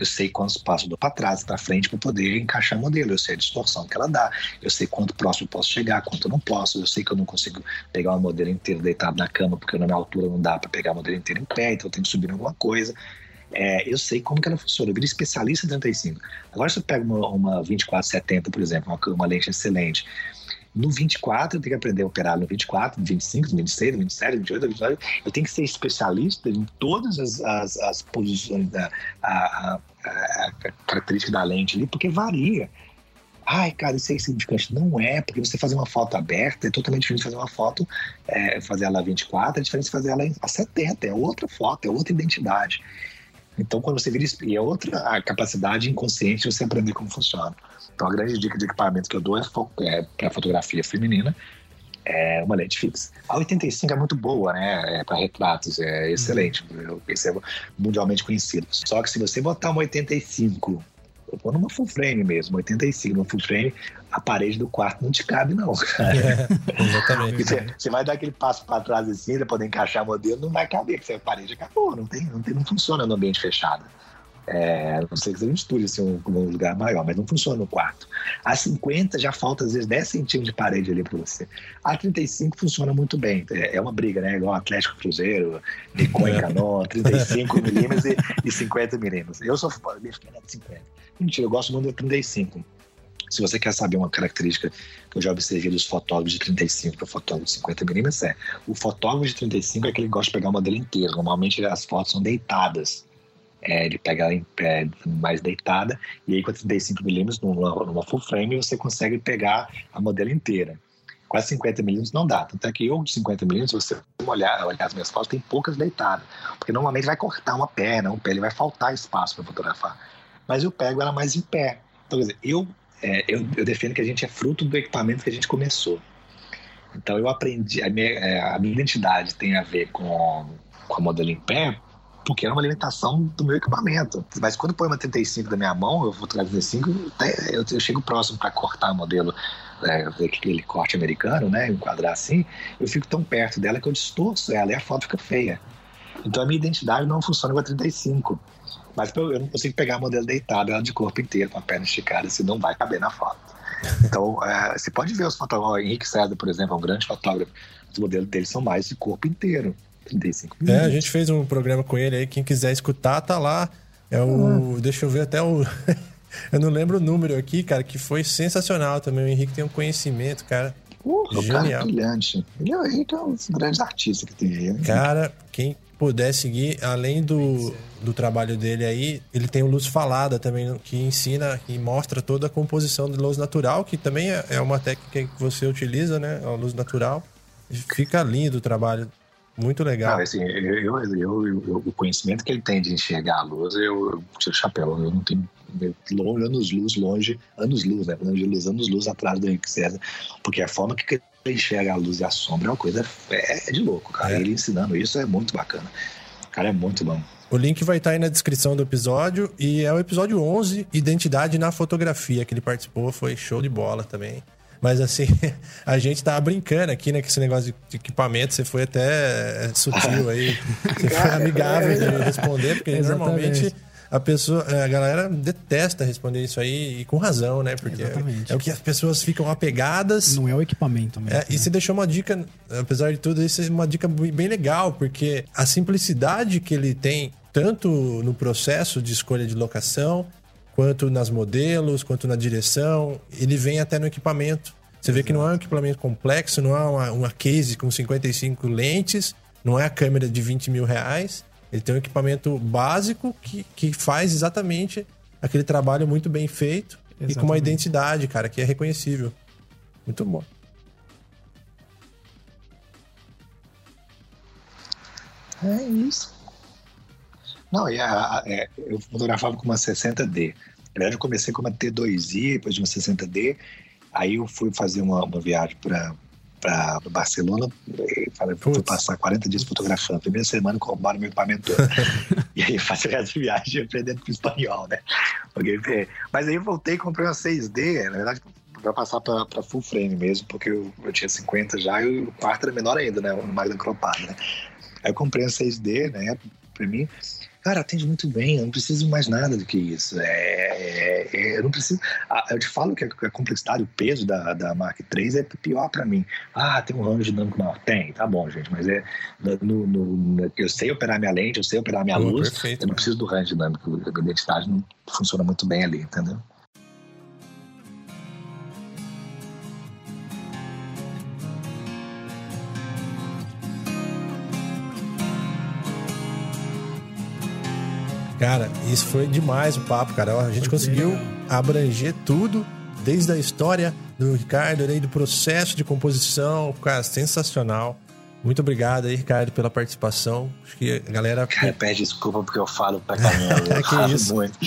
Eu sei quantos passos eu dou para trás, para frente, para poder encaixar o modelo. Eu sei a distorção que ela dá. Eu sei quanto próximo eu posso chegar, quanto eu não posso. Eu sei que eu não consigo pegar o modelo inteiro deitado na cama, porque na minha altura não dá para pegar o modelo inteiro em pé, então eu tenho que subir em alguma coisa. É, eu sei como que ela funciona. Eu viro especialista em 35. Agora, se eu pego uma, uma 2470, por exemplo, uma, uma lente excelente, no 24, eu tenho que aprender a operar no 24, no 25, no 26, no 27, no 28, no 29. Eu tenho que ser especialista em todas as, as, as posições, da, a, a, a, característica da lente ali, porque varia. Ai, cara, isso é insignificante. Não é, porque você fazer uma foto aberta é totalmente diferente de fazer uma foto, é, fazer ela a 24, é diferente de fazer ela a 70. É outra foto, é outra identidade. Então, quando você vira. E é outra a capacidade inconsciente de você aprender como funciona. Então, a grande dica de equipamento que eu dou é, é para fotografia feminina, é uma lente fixa. A 85 é muito boa, né? É para retratos, é excelente. Eu percebo mundialmente conhecido. Só que se você botar uma 85 eu vou numa full frame mesmo, 85, numa full frame, a parede do quarto não te cabe, não, cara. É, exatamente. Você, você, vai dar aquele passo para trás assim, para poder encaixar o modelo, não vai caber, porque a parede acabou, não, tem, não, tem, não funciona no ambiente fechado. É, não sei se a gente estude assim, um, um, lugar maior, mas não funciona no quarto. A 50 já falta às vezes 10 centímetros de parede ali para você. A 35 funciona muito bem. É, é uma briga, né? Igual Atlético Cruzeiro, Nikon e Canon, 35 milímetros e, e 50 milímetros. Eu sou minha fiquei de 50. Mentira, eu gosto muito da 35. Se você quer saber uma característica que eu já observei dos fotógrafos de 35 para fotógrafos de 50 milímetros é o fotógrafo de 35 é aquele que gosta de pegar o modelo inteiro. Normalmente as fotos são deitadas é, ele pega ela em pé mais deitada, e aí com a 35mm numa, numa full frame você consegue pegar a modelo inteira. A 50mm não dá, tanto é que eu de 50mm, se você olhar, olhar as minhas fotos, tem poucas deitadas, porque normalmente vai cortar uma perna, um pé, ele vai faltar espaço para fotografar. Mas eu pego ela mais em pé. Então, quer dizer, eu, é, eu, eu defendo que a gente é fruto do equipamento que a gente começou. Então eu aprendi, a minha, é, a minha identidade tem a ver com, com a modelo em pé, porque era uma limitação do meu equipamento. Mas quando põe uma 35 da minha mão, eu vou trazer 35, eu, eu chego próximo para cortar o modelo, é, aquele corte americano, né, enquadrar assim, eu fico tão perto dela que eu distorço ela e a foto fica feia. Então a minha identidade não funciona com a 35. Mas eu não consigo pegar a modelo deitada, ela de corpo inteiro, com a perna esticada, se não vai caber na foto. Então, é, você pode ver os fotógrafos, Henrique César, por exemplo, é um grande fotógrafo, os modelos dele são mais de corpo inteiro. 35 minutos. É, a gente fez um programa com ele aí. Quem quiser escutar, tá lá. É o. Ah. Deixa eu ver até o. eu não lembro o número aqui, cara, que foi sensacional também. O Henrique tem um conhecimento, cara. Uh, Genial. Cara, brilhante. Ele é, o Henrique é um dos grandes artistas que tem aí. Né? Cara, quem puder seguir, além do, do trabalho dele aí, ele tem o Luz Falada também, que ensina e mostra toda a composição de luz natural, que também é, é uma técnica que você utiliza, né? A luz natural. Fica lindo o trabalho muito legal. Não, assim, eu, eu, eu, o conhecimento que ele tem de enxergar a luz, eu, eu tiro o chapéu. Eu não tenho longe, anos luz, longe, anos luz, né? Anos luz, anos luz atrás do Henrique César. Porque a forma que ele enxerga a luz e a sombra é uma coisa é, é de louco, cara. É. Ele ensinando isso é muito bacana. O cara é muito bom. O link vai estar aí na descrição do episódio e é o episódio 11, Identidade na Fotografia, que ele participou, foi show de bola também. Mas assim, a gente tava brincando aqui, né? Com esse negócio de equipamento, você foi até é, sutil aí. Você foi amigável de responder, porque normalmente a pessoa, a galera detesta responder isso aí e com razão, né? Porque é, é, o que as pessoas ficam apegadas. Não é o equipamento mesmo. É, e né? você deixou uma dica, apesar de tudo, isso é uma dica bem legal, porque a simplicidade que ele tem, tanto no processo de escolha de locação, quanto nas modelos, quanto na direção. Ele vem até no equipamento. Você vê que não é um equipamento complexo, não é uma, uma case com 55 lentes, não é a câmera de 20 mil reais. Ele tem um equipamento básico que, que faz exatamente aquele trabalho muito bem feito exatamente. e com uma identidade, cara, que é reconhecível. Muito bom. É isso. Não, e a, a, é, eu fotografava com uma 60D. Na verdade, eu comecei com uma T2i, depois de uma 60D. Aí eu fui fazer uma, uma viagem para para Barcelona, falei, fui passar 40 dias fotografando. Primeira semana roubaram meu equipamento todo. e aí fazer essa viagem aprendendo com espanhol, né? Porque, é, mas aí eu voltei e comprei uma 6D, na verdade, para passar para full frame mesmo, porque eu, eu, tinha 50 já e o quarto era menor ainda, né? Mais encropado, né? Aí eu comprei a 6D, né? Para mim. Cara, atende muito bem, eu não preciso mais nada do que isso. É, é, é eu não preciso. Eu te falo que a complexidade, o peso da, da Mark III é pior para mim. Ah, tem um range dinâmico maior. Tem, tá bom, gente, mas é. No, no, eu sei operar minha lente, eu sei operar minha luz, perfeito, eu não preciso do range dinâmico. A identidade não funciona muito bem ali, entendeu? Cara, isso foi demais o papo, cara. A gente conseguiu abranger tudo desde a história do Ricardo, aí do processo de composição, cara, sensacional. Muito obrigado aí, Ricardo, pela participação. Acho que a galera. Cara, pede desculpa porque eu falo pra caramba. Eu falo isso? muito.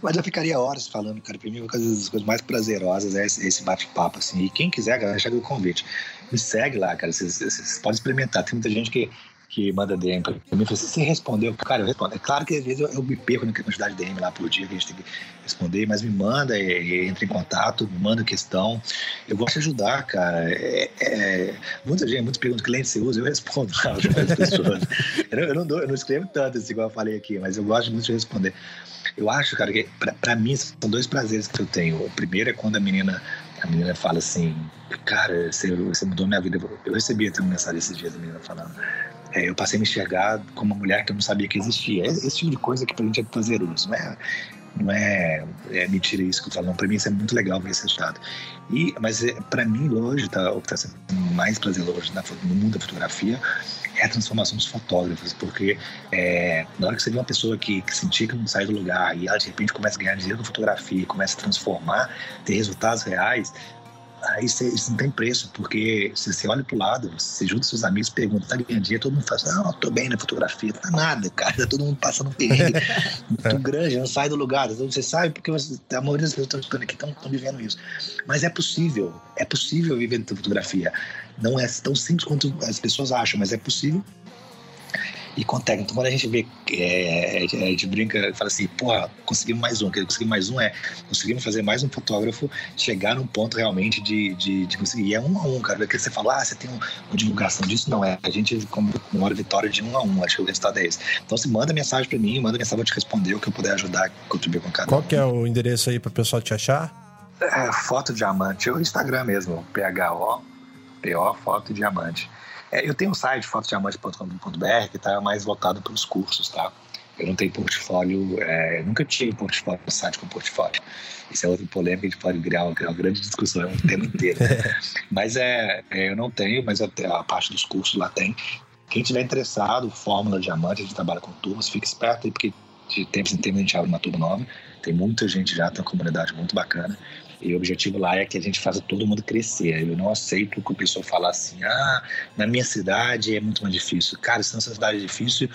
Mas eu ficaria horas falando, cara. Pra mim, uma das coisas mais prazerosas é esse bate-papo, assim. E quem quiser, galera, chega o convite. Me segue lá, cara. Vocês, vocês podem experimentar. Tem muita gente que que manda DM pra mim, assim, você respondeu, cara, eu respondo. É claro que às vezes eu, eu me perco na quantidade de DM lá por dia que a gente tem que responder, mas me manda, e, entra em contato, me manda questão. Eu gosto de ajudar, cara. É, é, muita gente, muitas perguntas que lente você usa, eu respondo as pessoas. eu, eu, não dou, eu não escrevo tanto, assim, igual eu falei aqui, mas eu gosto muito de responder. Eu acho, cara, que pra mim são dois prazeres que eu tenho. O primeiro é quando a menina a menina fala assim, cara, você, você mudou minha vida. Eu recebi até uma mensagem esses dias da menina falando, é, eu passei a me enxergar como uma mulher que eu não sabia que existia. Esse tipo de coisa que pra gente é prazeroso, não é, não é, é mentira isso que eu tô falando. Pra mim isso é muito legal ver esse resultado. E, mas é, pra mim hoje, tá, o que tá sendo mais prazeroso no mundo da fotografia é a transformação dos fotógrafos, porque é, na hora que você vê uma pessoa que, que que não sai do lugar e ela de repente começa a ganhar dinheiro com fotografia, começa a transformar, ter resultados reais, aí você, isso não tem preço, porque se você olha pro lado, você junta seus amigos, pergunta, tá ganhando dinheiro, todo mundo fala assim, ah, tô bem na fotografia, tá nada, cara, tá todo mundo passando um perrengue. Muito grande, não sai do lugar, você sabe porque você, a maioria das pessoas que estão escutando aqui estão vivendo isso. Mas é possível, é possível viver de fotografia. Não é tão simples quanto as pessoas acham, mas é possível e com técnica. Então, quando a gente vê, é, a gente brinca e fala assim, porra, conseguimos mais um. Conseguir mais um é, conseguimos fazer mais um fotógrafo chegar num ponto realmente de, de, de conseguir. E é um a um, cara. Porque você fala, ah, você tem uma divulgação disso? Não é. A gente comemora vitória de um a um. Acho que o resultado é esse. Então, se manda mensagem para mim, manda mensagem, vou te responder o que eu puder ajudar, contribuir com cada Qual que é o endereço aí para o pessoal te achar? É, foto Diamante, o Instagram mesmo, PHO, PO, Foto Diamante. É, eu tenho um site, fotodiamante.com.br, que está mais voltado para os cursos, tá? Eu não tenho portfólio, é, nunca tive portfólio, um site com portfólio. Isso é outra polêmica, a gente pode criar uma, uma grande discussão, é um tema inteiro. Mas é, é, eu não tenho, mas a, a parte dos cursos lá tem. Quem tiver interessado, Fórmula Diamante, a gente trabalha com turmas, fique esperto aí, porque de tempos em tempos a gente abre uma turma nova. Tem muita gente já, tem uma comunidade muito bacana. E o objetivo lá é que a gente faça todo mundo crescer. Eu não aceito que o pessoal fale assim, ah, na minha cidade é muito mais difícil. Cara, se na sua cidade é difícil,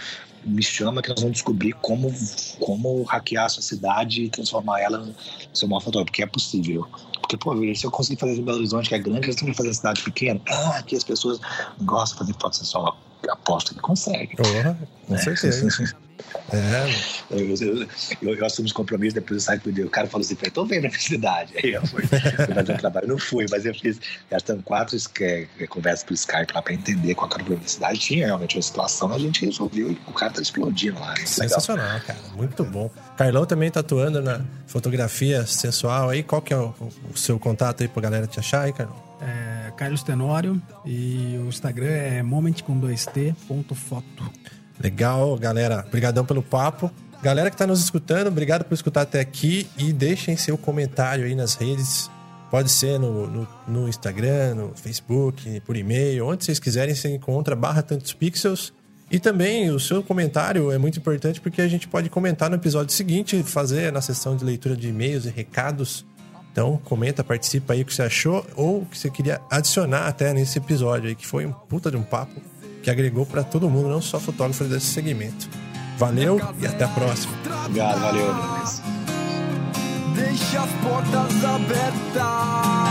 me chama que nós vamos descobrir como, como hackear a sua cidade e transformar ela no seu maior fotógrafo, porque é possível. Porque, pô, se eu conseguir fazer em Belo Horizonte, que é grande, eles também fazer cidade pequena. Ah, aqui as pessoas gostam de fazer foto sensual. Aposto que consegue. Porra, com é. certeza. É. Eu, eu, eu, eu, assumo os compromissos, depois eu saio pro O cara falou assim: tô vendo a felicidade. Aí eu fui, fui fazer um trabalho. não fui, mas eu fiz, gastando quatro é, conversas por Skype lá pra entender qual era a felicidade. Tinha realmente uma situação, a gente resolveu e o cara tá explodindo lá. Sensacional, legal. cara. Muito bom. Carlão também tá atuando na fotografia sensual aí. Qual que é o, o seu contato aí pra galera te achar aí, Carlão? É Carlos Tenório e o Instagram é moment com 2t ponto foto. Legal, galera. Obrigadão pelo papo. Galera que está nos escutando, obrigado por escutar até aqui e deixem seu comentário aí nas redes. Pode ser no, no, no Instagram, no Facebook, por e-mail, onde vocês quiserem, você encontra barra tantos pixels. E também o seu comentário é muito importante porque a gente pode comentar no episódio seguinte, fazer na sessão de leitura de e-mails e recados. Então, comenta, participa aí o que você achou ou o que você queria adicionar até nesse episódio aí, que foi um puta de um papo que agregou para todo mundo, não só fotógrafos desse segmento. Valeu e até a próxima. Obrigado, valeu, Deixa as portas abertas.